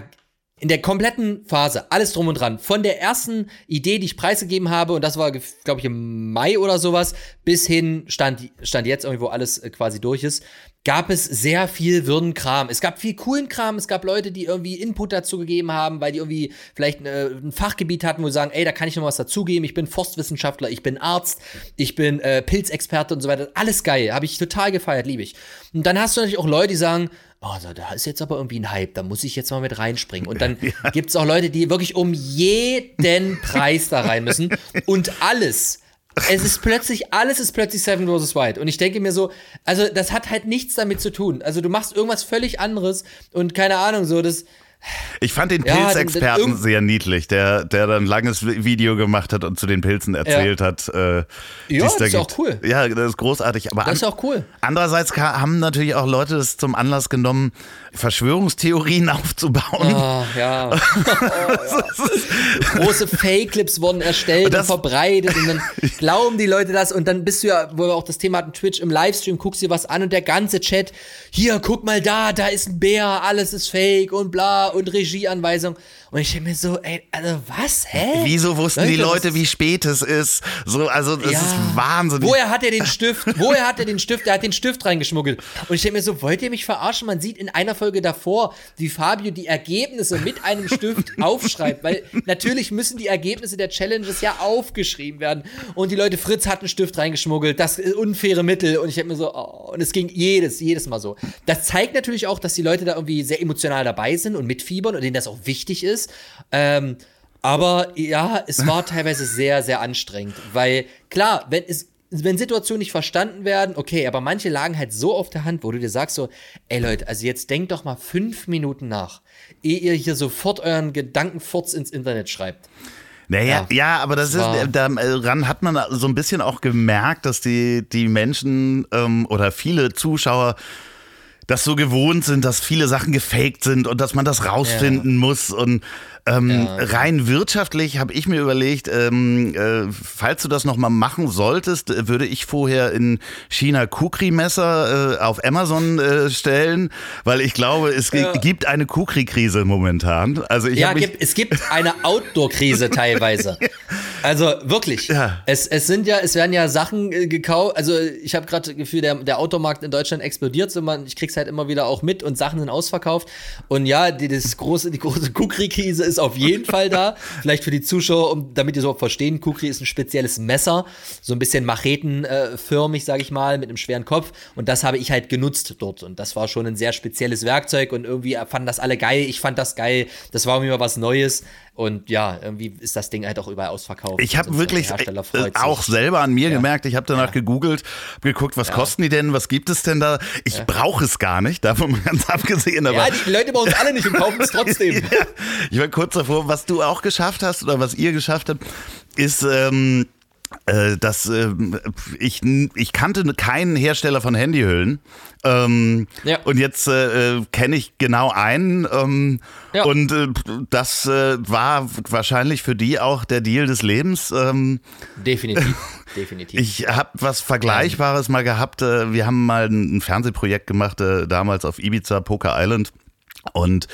S2: in der kompletten Phase, alles drum und dran, von der ersten Idee, die ich preisgegeben habe, und das war, glaube ich, im Mai oder sowas, bis hin stand, stand jetzt irgendwo alles äh, quasi durch ist, gab es sehr viel würden Kram. Es gab viel coolen Kram, es gab Leute, die irgendwie Input dazu gegeben haben, weil die irgendwie vielleicht äh, ein Fachgebiet hatten, wo sie sagen, ey, da kann ich noch was dazugeben, ich bin Forstwissenschaftler, ich bin Arzt, ich bin äh, Pilzexperte und so weiter. Alles geil, habe ich total gefeiert, liebe ich. Und dann hast du natürlich auch Leute, die sagen, oh, da- ist jetzt aber irgendwie ein Hype, da muss ich jetzt mal mit reinspringen. Und dann [laughs] gibt's auch Leute, die wirklich um jeden [laughs] Preis da rein müssen. Und alles, es ist plötzlich, alles ist plötzlich Seven vs. White. Und ich denke mir so, also das hat halt nichts damit zu tun. Also du machst irgendwas völlig anderes und keine Ahnung, so das.
S1: Ich fand den
S2: Ja,
S1: Pilzexperten sehr niedlich, der, der dann ein langes Video gemacht hat und zu den Pilzen erzählt hat. Äh,
S2: Ja,
S1: es da
S2: das ist auch
S1: gibt.
S2: cool.
S1: Ja, das ist großartig. Aber
S2: Das ist auch cool.
S1: Andererseits haben natürlich auch Leute das zum Anlass genommen, Verschwörungstheorien [laughs] aufzubauen.
S2: Ah, ja. [laughs] Oh, ja. Große Fake-Clips wurden erstellt und,
S1: das-
S2: verbreitet und dann [laughs] glauben die Leute das und dann bist du ja, wo wir auch das Thema hatten, Twitch im Livestream, guckst dir was an und der ganze Chat, hier, guck mal da, da ist ein Bär, alles ist Fake und bla und Regieanweisung. Und ich denke mir so, ey, also was, hä?
S1: Wieso wussten die
S2: Leute, was
S1: Leute, wie spät es ist? So, also das
S2: Ja.
S1: ist wahnsinnig.
S2: Woher hat er den Stift? Woher hat er den Stift? Er hat den Stift reingeschmuggelt. Und ich denke mir so, wollt ihr mich verarschen? Man sieht in einer Folge davor, wie Fabio die Ergebnisse mit einem Stift [laughs] aufschreibt, weil natürlich müssen die Ergebnisse der Challenges ja aufgeschrieben werden. Und die Leute, Fritz hat einen Stift reingeschmuggelt, das ist unfaire Mittel. Und ich denke mir so, oh, und es ging jedes, jedes Mal so. Das zeigt natürlich auch, dass die Leute da irgendwie sehr emotional dabei sind und mitfiebern und denen das auch wichtig ist. Ähm, aber ja, es war [laughs] teilweise sehr, sehr anstrengend, weil klar, wenn es wenn Situationen nicht verstanden werden, okay, aber manche lagen halt so auf der Hand, wo du dir sagst so, ey Leute, also jetzt denkt doch mal fünf Minuten nach, ehe ihr hier sofort euren Gedankenfurz ins Internet schreibt.
S1: Naja, ja,
S2: Ja,
S1: aber das ist, daran hat man so ein bisschen auch gemerkt, dass die, die Menschen ähm, oder viele Zuschauer das so gewohnt sind, dass viele Sachen gefaked sind und dass man das rausfinden muss. Und ähm,
S2: Ja.
S1: rein wirtschaftlich habe ich mir überlegt, ähm, äh, falls du das nochmal machen solltest, äh, würde ich vorher in China Kukri-Messer äh, auf Amazon äh, stellen, weil ich glaube, es
S2: Ja.
S1: gibt eine Kukri-Krise momentan. Also ich
S2: Ja, gibt, es gibt eine Outdoor-Krise teilweise. [laughs] Also wirklich.
S1: Ja.
S2: Es, es sind ja, es werden ja Sachen äh, gekauft. Also ich habe gerade das Gefühl, der, der Automarkt in Deutschland explodiert. So man, ich krieg's halt immer wieder auch mit und Sachen sind ausverkauft. Und ja, die, das große, die große Kukri-Krise ist auf jeden Fall da. Vielleicht für die Zuschauer, um, damit ihr so verstehen, Kukri ist ein spezielles Messer, so ein bisschen machetenförmig, sage ich mal, mit einem schweren Kopf. Und das habe ich halt genutzt dort. Und das war schon ein sehr spezielles Werkzeug und irgendwie fanden das alle geil. Ich fand das geil. Das war mir mal was Neues. Und ja, irgendwie ist das Ding halt auch überall ausverkauft.
S1: Ich habe
S2: Und
S1: wirklich äh, auch
S2: sich.
S1: selber an mir
S2: Ja.
S1: gemerkt, ich habe danach
S2: Ja.
S1: gegoogelt, hab geguckt, was
S2: Ja.
S1: kosten die denn, was gibt es denn da? Ich brauche es gar nicht, davon mal [laughs] ganz abgesehen. Aber
S2: Ja, die Leute bei uns alle nicht und kaufen es [laughs] trotzdem.
S1: Ich war kurz davor, was du auch geschafft hast oder was ihr geschafft habt, ist, ähm, äh, dass äh, ich, ich kannte keinen Hersteller von Handyhüllen. Ähm,
S2: Ja.
S1: Und jetzt äh, kenne ich genau einen. Ähm,
S2: Ja.
S1: Und äh, das äh, war wahrscheinlich für die auch der Deal des Lebens. Ähm,
S2: Definitiv. [laughs] Definitiv.
S1: ich habe was Vergleichbares mal gehabt. Äh, Wir haben mal ein Fernsehprojekt gemacht, damals auf Ibiza, Poker Island. Und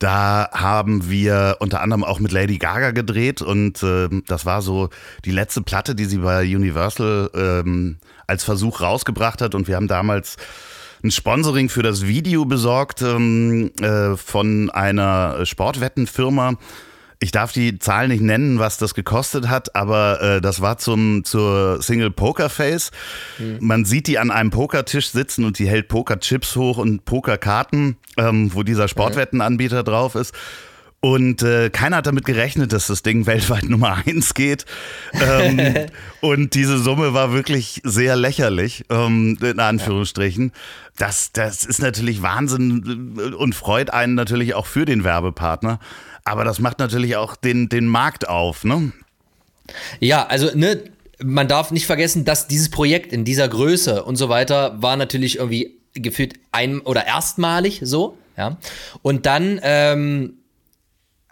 S1: da haben wir unter anderem auch mit Lady Gaga gedreht. Und äh, das war so die letzte Platte, die sie bei Universal ähm, als Versuch rausgebracht hat. Und wir haben damals ein Sponsoring für das Video besorgt ähm, äh, von einer Sportwettenfirma. Ich darf die Zahl nicht nennen, was das gekostet hat, aber äh, das war zum zur Single Poker Face. Man sieht die an einem Pokertisch sitzen und die hält Pokerchips hoch und Pokerkarten, ähm, wo dieser Sportwettenanbieter drauf ist. Und äh, keiner hat damit gerechnet, dass das Ding [laughs] weltweit Nummer eins geht. Ähm, [laughs] und diese Summe war wirklich sehr lächerlich, ähm, in Anführungsstrichen. Das, das ist natürlich Wahnsinn äh, und freut einen natürlich auch für den Werbepartner. Aber das macht natürlich auch den, den Markt auf, ne?
S2: Ja, also, ne, man darf nicht vergessen, dass dieses Projekt in dieser Größe und so weiter war natürlich irgendwie gefühlt ein- oder erstmalig so, ja. Und dann, ähm,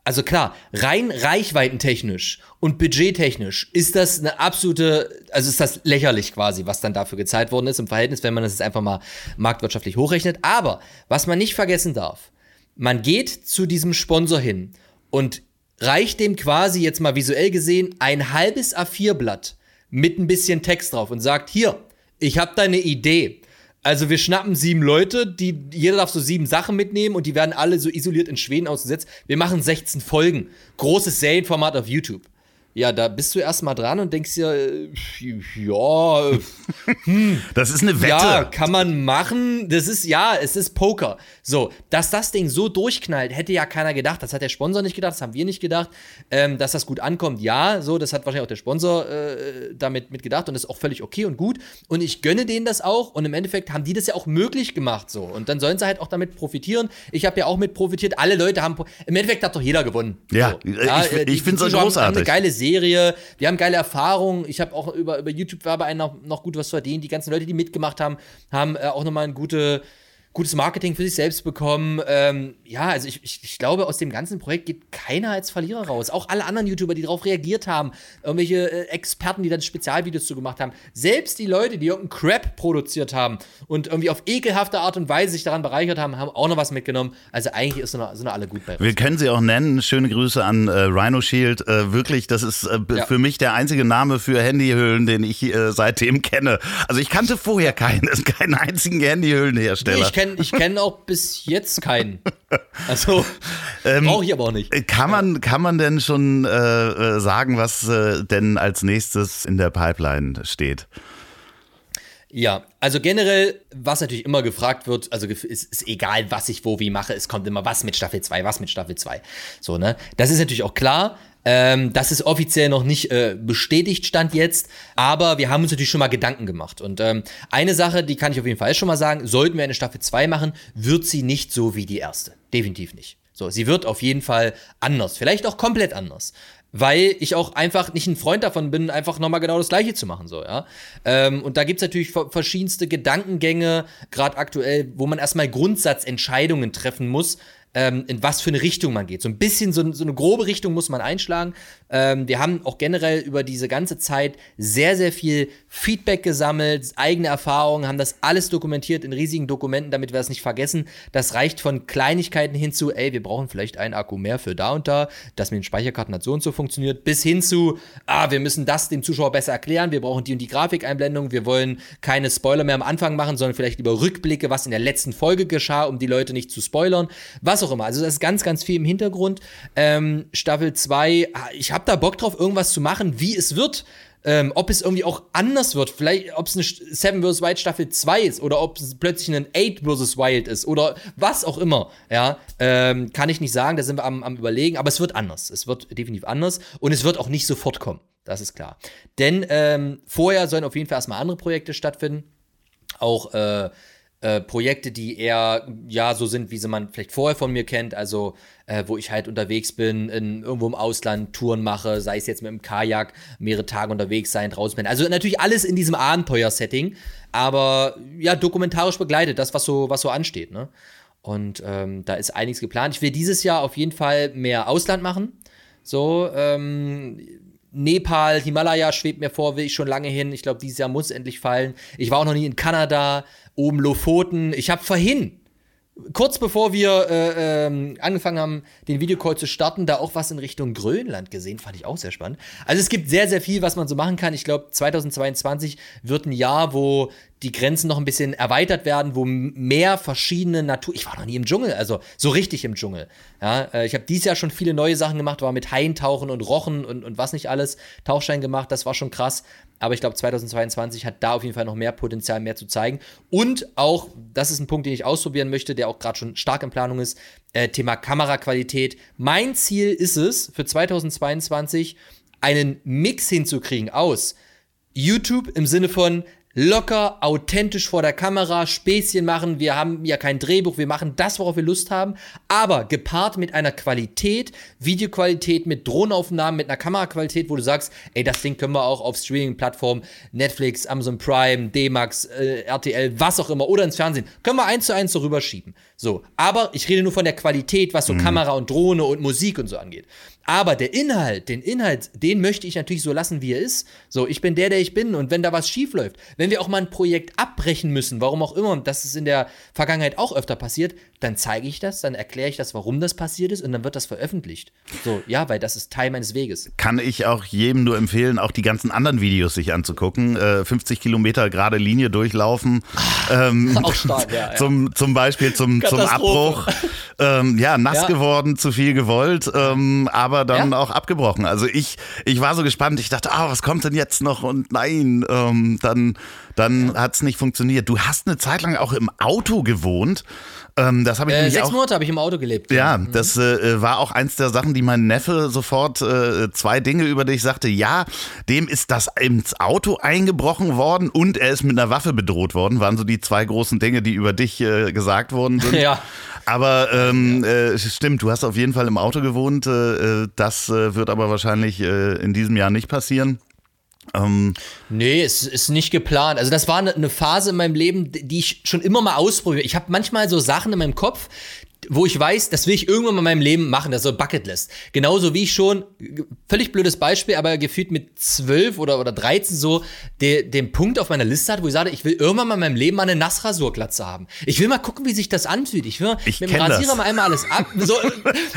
S2: also klar, rein reichweitentechnisch und budgettechnisch ist das eine absolute, also ist das lächerlich quasi, was dann dafür gezahlt worden ist im Verhältnis, wenn man das jetzt einfach mal marktwirtschaftlich hochrechnet. Aber was man nicht vergessen darf, man geht zu diesem Sponsor hin und reicht dem quasi jetzt mal visuell gesehen ein halbes A4-Blatt mit ein bisschen Text drauf und sagt, hier, ich habe da eine Idee. Also wir schnappen sieben Leute, die jeder darf so sieben Sachen mitnehmen und die werden alle so isoliert in Schweden ausgesetzt. Wir machen 16 Folgen. Großes Serienformat auf YouTube. Ja, da bist du erstmal dran und denkst dir, äh, ja, äh, [laughs]
S1: Das ist eine Wette.
S2: ja, kann man machen. Das ist, ja, es ist Poker. So, dass das Ding so durchknallt, hätte ja keiner gedacht. Das hat der Sponsor nicht gedacht, das haben wir nicht gedacht. Ähm, dass das gut ankommt, ja, so, das hat wahrscheinlich auch der Sponsor äh, damit mitgedacht und das ist auch völlig okay und gut. Und ich gönne denen das auch und im Endeffekt haben die das ja auch möglich gemacht, so. Und dann sollen sie halt auch damit profitieren. Ich habe ja auch mit profitiert. Alle Leute haben, im Endeffekt hat doch jeder gewonnen.
S1: Ja,
S2: so.
S1: ich-
S2: äh,
S1: ich
S2: Zuschauer haben- Haben
S1: großartig.
S2: eine geile Serie, wir haben geile Erfahrungen. Ich habe auch über, über YouTube-Werbeein noch, noch gut was verdient. Die ganzen Leute, die mitgemacht haben, haben äh, auch nochmal ein gute, gutes Marketing für sich selbst bekommen. Ähm, ja, also ich, ich, ich glaube, aus dem ganzen Projekt geht keiner als Verlierer raus. Auch alle anderen YouTuber, die darauf reagiert haben, irgendwelche äh, Experten, die dann Spezialvideos zu gemacht haben, selbst die Leute, die irgendeinen Crap produziert haben und irgendwie auf ekelhafte Art und Weise sich daran bereichert haben, haben auch noch was mitgenommen. Also eigentlich ist so eine, sind alle gut bei uns.
S1: Wir können sie auch nennen. Schöne Grüße an äh, Rhino Shield. Äh, wirklich, das ist äh,
S2: Ja.
S1: für mich der einzige Name für Handyhüllen, den ich äh, seitdem kenne. Also ich kannte vorher keinen, keinen einzigen
S2: Nee,
S1: Handyhüllenhersteller.
S2: ich kenne ich kenn auch bis jetzt keinen. Also, [laughs]
S1: Ähm,
S2: brauche ich aber auch nicht.
S1: Äh, Kann man, kann man denn schon äh, äh, sagen, was äh, denn als nächstes in der Pipeline steht?
S2: Ja, also generell, was natürlich immer gefragt wird, also ist, ist egal, was ich wo wie mache, es kommt immer was mit Staffel 2, was mit Staffel 2. So, ne? Das ist natürlich auch klar. Ähm, das ist offiziell noch nicht äh, bestätigt, stand jetzt, aber wir haben uns natürlich schon mal Gedanken gemacht. Und ähm, eine Sache, die kann ich auf jeden Fall schon mal sagen, sollten wir eine Staffel 2 machen, wird sie nicht so wie die erste. Definitiv nicht. So, sie wird auf jeden Fall anders, vielleicht auch komplett anders. Weil ich auch einfach nicht ein Freund davon bin, einfach nochmal genau das Gleiche zu machen, so, ja. Ähm, und da gibt's natürlich ver- verschiedenste Gedankengänge, gerade aktuell, wo man erstmal Grundsatzentscheidungen treffen muss. Ähm, in was für eine Richtung man geht. So ein bisschen so, so eine grobe Richtung muss man einschlagen. Ähm, wir haben auch generell über diese ganze Zeit sehr, sehr viel Feedback gesammelt, eigene Erfahrungen, haben das alles dokumentiert in riesigen Dokumenten, damit wir es nicht vergessen. Das reicht von Kleinigkeiten hin zu, ey, wir brauchen vielleicht einen Akku mehr für da und da, dass mit den Speicherkarten hat so und so funktioniert, bis hin zu, ah, wir müssen das dem Zuschauer besser erklären, wir brauchen die und die Grafikeinblendung, wir wollen keine Spoiler mehr am Anfang machen, sondern vielleicht lieber Rückblicke, was in der letzten Folge geschah, um die Leute nicht zu spoilern, was auch immer. Also das ist ganz, ganz viel im Hintergrund. Ähm, Staffel 2, ah, ich habe da Bock drauf, irgendwas zu machen, wie es wird. Ähm, ob es irgendwie auch anders wird, vielleicht ob es eine Seven vs. Wild Staffel 2 ist oder ob es plötzlich ein 8 vs. Wild ist oder was auch immer, ja, ähm, kann ich nicht sagen, da sind wir am, am überlegen, aber es wird anders, es wird definitiv anders und es wird auch nicht sofort kommen, das ist klar. Denn ähm, vorher sollen auf jeden Fall erstmal andere Projekte stattfinden, auch äh, äh, Projekte, die eher ja so sind, wie sie man vielleicht vorher von mir kennt, also äh, wo ich halt unterwegs bin, in, irgendwo im Ausland Touren mache, sei es jetzt mit dem Kajak, mehrere Tage unterwegs sein, draußen bin. Also natürlich alles in diesem Abenteuer-Setting, aber ja, dokumentarisch begleitet, das, was so, was so ansteht, ne? Und ähm, da ist einiges geplant. Ich will dieses Jahr auf jeden Fall mehr Ausland machen. So, ähm, Nepal, Himalaya schwebt mir vor, will ich schon lange hin. Ich glaube, dieses Jahr muss endlich fallen. Ich war auch noch nie in Kanada, oben Lofoten. Ich habe vorhin, kurz bevor wir äh, ähm, angefangen haben, den Videocall zu starten, da auch was in Richtung Grönland gesehen. Fand ich auch sehr spannend. Also es gibt sehr, sehr viel, was man so machen kann. Ich glaube, 2022 wird ein Jahr, wo die Grenzen noch ein bisschen erweitert werden, wo mehr verschiedene Natur. Ich war noch nie im Dschungel, also so richtig im Dschungel. Ja, äh, ich habe dieses Jahr schon viele neue Sachen gemacht, war mit Haien tauchen und Rochen und, und was nicht alles, Tauchschein gemacht, das war schon krass. Aber ich glaube, 2022 hat da auf jeden Fall noch mehr Potenzial, mehr zu zeigen. Und auch, das ist ein Punkt, den ich ausprobieren möchte, der auch gerade schon stark in Planung ist, äh, Thema Kameraqualität. Mein Ziel ist es, für 2022 einen Mix hinzukriegen aus YouTube im Sinne von locker, authentisch vor der Kamera, Späßchen machen. Wir haben ja kein Drehbuch, wir machen das, worauf wir Lust haben, aber gepaart mit einer Qualität, Videoqualität, mit Drohnenaufnahmen, mit einer Kameraqualität, wo du sagst, ey, das Ding können wir auch auf Streaming-Plattformen, Netflix, Amazon Prime, D-Max, äh, RTL, was auch immer, oder ins Fernsehen, können wir eins zu eins so rüberschieben. So, aber ich rede nur von der Qualität, was so mhm. Kamera und Drohne und Musik und so angeht. Aber der Inhalt, den Inhalt, den möchte ich natürlich so lassen, wie er ist. So, ich bin der, der ich bin. Und wenn da was schief läuft, wenn wir auch mal ein Projekt abbrechen müssen, warum auch immer, und das ist in der Vergangenheit auch öfter passiert, dann zeige ich das, dann erkläre ich das, warum das passiert ist, und dann wird das veröffentlicht. So, ja, weil das ist Teil meines Weges.
S1: Kann ich auch jedem nur empfehlen, auch die ganzen anderen Videos sich anzugucken. Äh, 50 Kilometer gerade Linie durchlaufen. ähm, [laughs]
S2: auch stark, ja,
S1: ja. Zum, zum Beispiel zum, zum Abbruch. Ähm, ja, nass ja. geworden, zu viel gewollt. Ähm, aber aber dann ja? auch abgebrochen. Also ich, ich war so gespannt. Ich dachte, ah, was kommt denn jetzt noch? Und nein, ähm, dann, dann ja. hat es nicht funktioniert. Du hast eine Zeit lang auch im Auto gewohnt. Ähm, das habe ich
S2: äh, sechs
S1: auch,
S2: Monate habe ich im Auto gelebt.
S1: Ja, mhm. das äh, war auch eins der Sachen, die mein Neffe sofort äh, zwei Dinge über dich sagte. Ja, dem ist das ins Auto eingebrochen worden und er ist mit einer Waffe bedroht worden. Waren so die zwei großen Dinge, die über dich äh, gesagt worden sind. [laughs]
S2: ja.
S1: Aber ähm, äh, stimmt, du hast auf jeden Fall im Auto gewohnt. Äh, äh das äh, wird aber wahrscheinlich äh, in diesem Jahr nicht passieren.
S2: Ähm, nee, es ist nicht geplant. Also das war eine ne Phase in meinem Leben, die ich schon immer mal ausprobiere. Ich habe manchmal so Sachen in meinem Kopf, wo ich weiß, das will ich irgendwann mal in meinem Leben machen, das ist so Bucketlist. Genauso wie ich schon, völlig blödes Beispiel, aber gefühlt mit zwölf oder, oder 13 so de, den Punkt auf meiner Liste hatte, wo ich sage, ich will irgendwann mal in meinem Leben mal eine Nassrasurglatze haben. Ich will mal gucken, wie sich das anfühlt. Ich will
S1: ich
S2: mit dem Rasierer
S1: das.
S2: mal einmal alles ab, [laughs] so,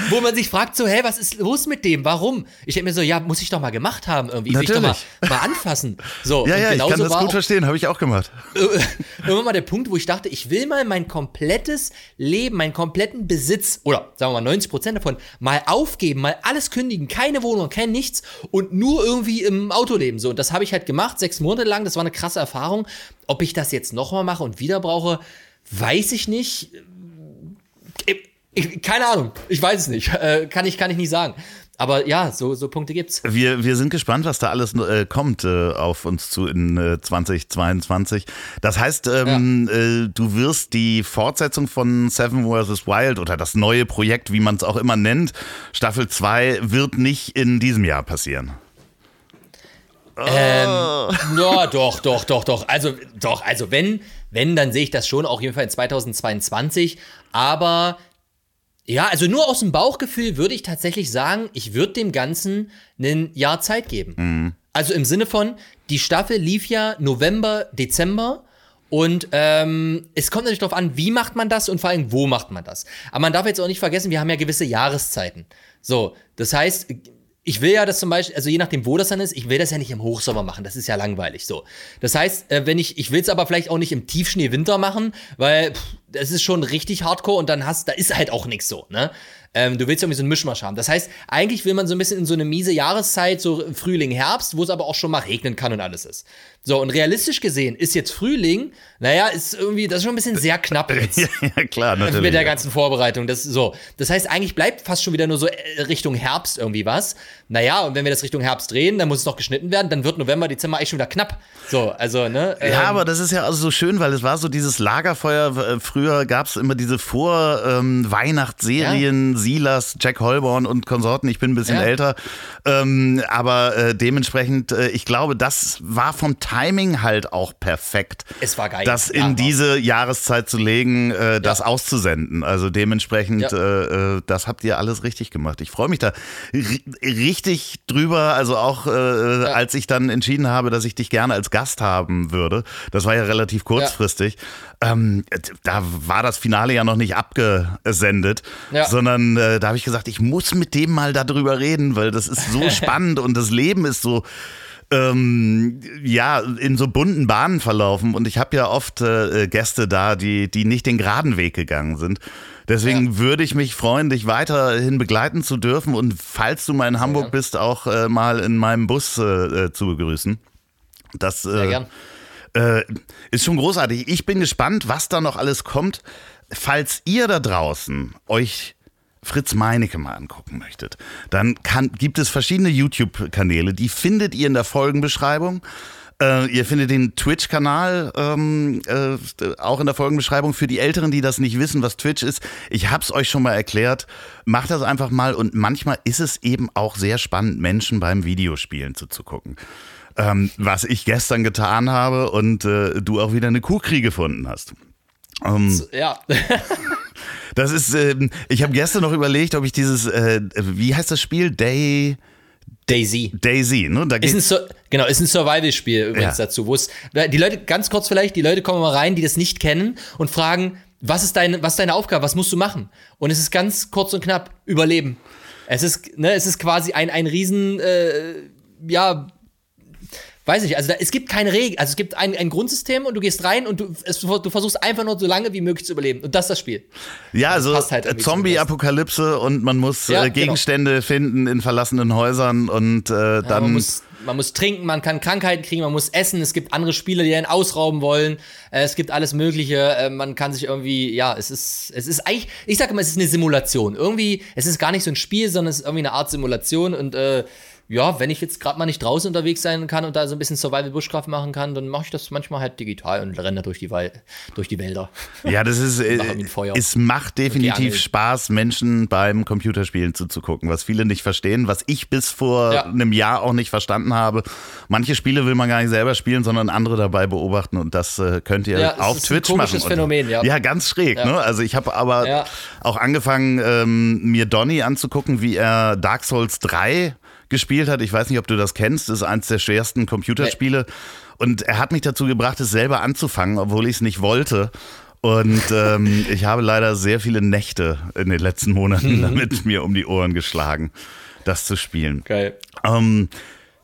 S2: wo man sich fragt so, hey, was ist los mit dem? Warum? Ich denke mir so, ja, muss ich doch mal gemacht haben irgendwie.
S1: Natürlich.
S2: Will ich doch mal, mal anfassen. So,
S1: ja, ja, ich kann das gut verstehen, habe ich auch gemacht. [laughs]
S2: Irgendwann mal der Punkt, wo ich dachte, ich will mal mein komplettes Leben, meinen kompletten Besitz oder sagen wir mal 90 Prozent davon, mal aufgeben, mal alles kündigen, keine Wohnung, kein nichts und nur irgendwie im Auto leben. So, und das habe ich halt gemacht, sechs Monate lang. Das war eine krasse Erfahrung. Ob ich das jetzt nochmal mache und wieder brauche, weiß ich nicht. Ich, keine Ahnung, ich weiß es nicht. Äh, kann, ich, kann ich nicht sagen. Aber ja, so, so Punkte gibt's.
S1: Wir, wir sind gespannt, was da alles äh, kommt äh, auf uns zu in äh, 2022. Das heißt, ähm, ja. Äh, du wirst die Fortsetzung von Seven vs. Wild oder das neue Projekt, wie man es auch immer nennt, Staffel 2, wird nicht in diesem Jahr passieren.
S2: Ähm, ja, doch, doch, doch, doch. Also, doch, also wenn, wenn, dann sehe ich das schon, auch jedenfalls in 2022. Aber Ja, also nur aus dem Bauchgefühl würde ich tatsächlich sagen, ich würde dem Ganzen ein Jahr Zeit geben.
S1: Mhm.
S2: Also im Sinne von, die Staffel lief ja November, Dezember. Und ähm, es kommt natürlich darauf an, wie macht man das und vor allem, wo macht man das. Aber man darf jetzt auch nicht vergessen, wir haben ja gewisse Jahreszeiten. So, das heißt, ich will ja das zum Beispiel, also je nachdem, wo das dann ist, ich will das ja nicht im Hochsommer machen, das ist ja langweilig so. Das heißt, äh, wenn ich, ich will es aber vielleicht auch nicht im Tiefschnee Winter machen, weil pff, das ist schon richtig hardcore und dann hast, da ist halt auch nichts so, ne? Ähm, du willst irgendwie so einen Mischmasch haben. Das heißt, eigentlich will man so ein bisschen in so eine miese Jahreszeit, so Frühling, Herbst, wo es aber auch schon mal regnen kann und alles ist. So, und realistisch gesehen ist jetzt Frühling, naja, ist irgendwie, das ist schon ein bisschen sehr knapp [laughs] jetzt.
S1: ja, ja, klar, natürlich.
S2: Mit der ganzen Vorbereitung. Das, so. das heißt, eigentlich bleibt fast schon wieder nur so äh, Richtung Herbst irgendwie was. Naja, und wenn wir das Richtung Herbst drehen, dann muss es noch geschnitten werden, dann wird November, Dezember eigentlich schon wieder knapp. So, also, ne?
S1: Ja,
S2: ähm,
S1: aber das ist ja also so schön, weil es war so dieses Lagerfeuer. Äh, Früher gab es immer diese Vor-Weihnachtsserien,
S2: Ja.
S1: Silas, Jack Holborn und Konsorten. Ich bin ein bisschen
S2: Ja.
S1: älter. Ähm, aber äh, dementsprechend, äh, ich glaube, das war vom Timing halt auch perfekt.
S2: Es war geil.
S1: Das
S2: Ja,
S1: in
S2: war-
S1: diese Jahreszeit zu legen, äh, das auszusenden. Also dementsprechend,
S2: Ja.
S1: äh, äh, das habt ihr alles richtig gemacht. Ich freue mich da ri- richtig drüber. Also auch äh, als ich dann entschieden habe, dass ich dich gerne als Gast haben würde. Das war ja relativ kurzfristig. Ähm, da war das Finale ja noch nicht abgesendet,
S2: Ja.
S1: sondern äh, da habe ich gesagt, ich muss mit dem mal darüber reden, weil das ist so [laughs] spannend und das Leben ist so ähm, ja, in so bunten Bahnen verlaufen. Und ich habe ja oft äh, Gäste da, die, die nicht den geraden Weg gegangen sind. Deswegen würde ich mich freuen, dich weiterhin begleiten zu dürfen und falls du mal in Hamburg
S2: gern.
S1: bist, auch äh, mal in meinem Bus äh, äh, zu begrüßen. Das äh, äh, ist schon großartig. Ich bin gespannt, was da noch alles kommt. Falls ihr da draußen euch Fritz Meinecke mal angucken möchtet, dann kann, gibt es verschiedene YouTube-Kanäle, die findet ihr in der Folgenbeschreibung. Äh, ihr findet den Twitch-Kanal ähm, äh, auch in der Folgenbeschreibung. Für die Älteren, die das nicht wissen, was Twitch ist, ich habe es euch schon mal erklärt. Macht das einfach mal und manchmal ist es eben auch sehr spannend, Menschen beim Videospielen zuzugucken. Ähm, was ich gestern getan habe und äh, du auch wieder eine Kuhkrieg gefunden hast. Ähm,
S2: Ja. [laughs]
S1: das ist, ähm, ich habe gestern noch überlegt, ob ich dieses, äh, wie heißt das Spiel? Day,
S2: Daisy.
S1: Daisy, ne? Da
S2: Ist ein Sur genau, ist ein Survival-Spiel übrigens
S1: Ja.
S2: dazu, wo es die Leute ganz kurz vielleicht, die Leute kommen mal rein, die das nicht kennen und fragen, was ist deine was ist deine Aufgabe, was musst du machen? Und es ist ganz kurz und knapp überleben. Es ist ne, es ist quasi ein ein riesen äh, ja Weiß ich, also da, es gibt keine Regel, also es gibt ein, ein Grundsystem und du gehst rein und du, es, du versuchst einfach nur so lange wie möglich zu überleben. Und das ist das Spiel.
S1: ja, also
S2: halt
S1: Zombie-Apokalypse und man muss
S2: Ja,
S1: äh, Gegenstände finden in verlassenen Häusern und äh,
S2: Ja,
S1: dann.
S2: man, muss, man muss trinken, man kann Krankheiten kriegen, man muss essen, es gibt andere Spieler, die einen ausrauben wollen, äh, es gibt alles Mögliche, äh, man kann sich irgendwie, ja, es ist, es ist eigentlich, ich sage immer, es ist eine Simulation. Irgendwie, es ist gar nicht so ein Spiel, sondern es ist irgendwie eine Art Simulation und äh, ja, wenn ich jetzt gerade mal nicht draußen unterwegs sein kann und da so ein bisschen Survival Bushcraft machen kann, dann mache ich das manchmal halt digital und renne durch die, Wal durch die Wälder.
S1: Ja, das ist, [laughs] äh, es macht definitiv. Spaß, Menschen beim Computerspielen zuzugucken, was viele nicht verstehen, was ich bis vor
S2: Ja.
S1: einem Jahr auch nicht verstanden habe. Manche Spiele will man gar nicht selber spielen, sondern andere dabei beobachten und das äh, könnt ihr
S2: Ja,
S1: auf
S2: ist ein
S1: Twitch machen. Und-
S2: Phänomen, ja.
S1: Ja, ganz schräg.
S2: Ja.
S1: Ne? Also ich habe aber auch angefangen, ähm, mir Donny anzugucken, wie er Dark Souls 3 gespielt hat. Ich weiß nicht, ob du das kennst. Das ist eines der schwersten Computerspiele. Und er hat mich dazu gebracht, es selber anzufangen, obwohl ich es nicht wollte. Und ähm, [laughs] ich habe leider sehr viele Nächte in den letzten Monaten
S2: Mhm.
S1: damit mir um die Ohren geschlagen, das zu spielen.
S2: Geil.
S1: Ähm,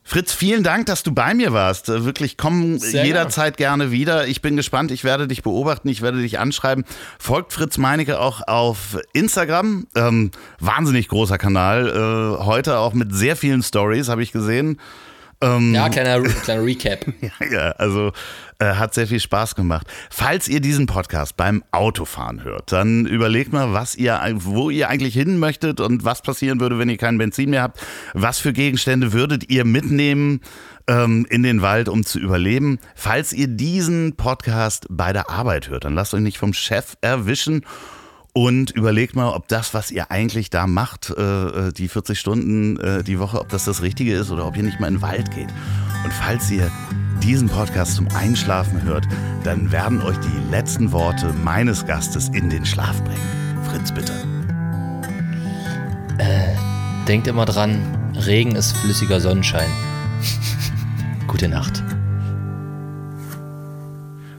S1: Fritz, vielen Dank, dass du bei mir warst. Äh, Wirklich, komm
S2: Sehr
S1: jederzeit gerne wieder. Ich bin gespannt. Ich werde dich beobachten. Ich werde dich anschreiben. Folgt Fritz Meinecke auch auf Instagram. Ähm, wahnsinnig großer Kanal. Äh, heute auch mit sehr vielen Stories, habe ich gesehen.
S2: Ja, kleiner, [laughs] kleiner Recap.
S1: Ja, also äh, hat sehr viel Spaß gemacht. Falls ihr diesen Podcast beim Autofahren hört, dann überlegt mal, was ihr, wo ihr eigentlich hin möchtet und was passieren würde, wenn ihr kein Benzin mehr habt. Was für Gegenstände würdet ihr mitnehmen ähm, in den Wald, um zu überleben? Falls ihr diesen Podcast bei der Arbeit hört, dann lasst euch nicht vom Chef erwischen. Und überlegt mal, ob das, was ihr eigentlich da macht, äh, die 40 Stunden äh, die Woche, ob das das Richtige ist oder ob ihr nicht mal in den Wald geht. Und falls ihr diesen Podcast zum Einschlafen hört, dann werden euch die letzten Worte meines Gastes in den Schlaf bringen. Fritz, bitte.
S2: denkt immer dran, Regen ist flüssiger Sonnenschein. [laughs] Gute Nacht.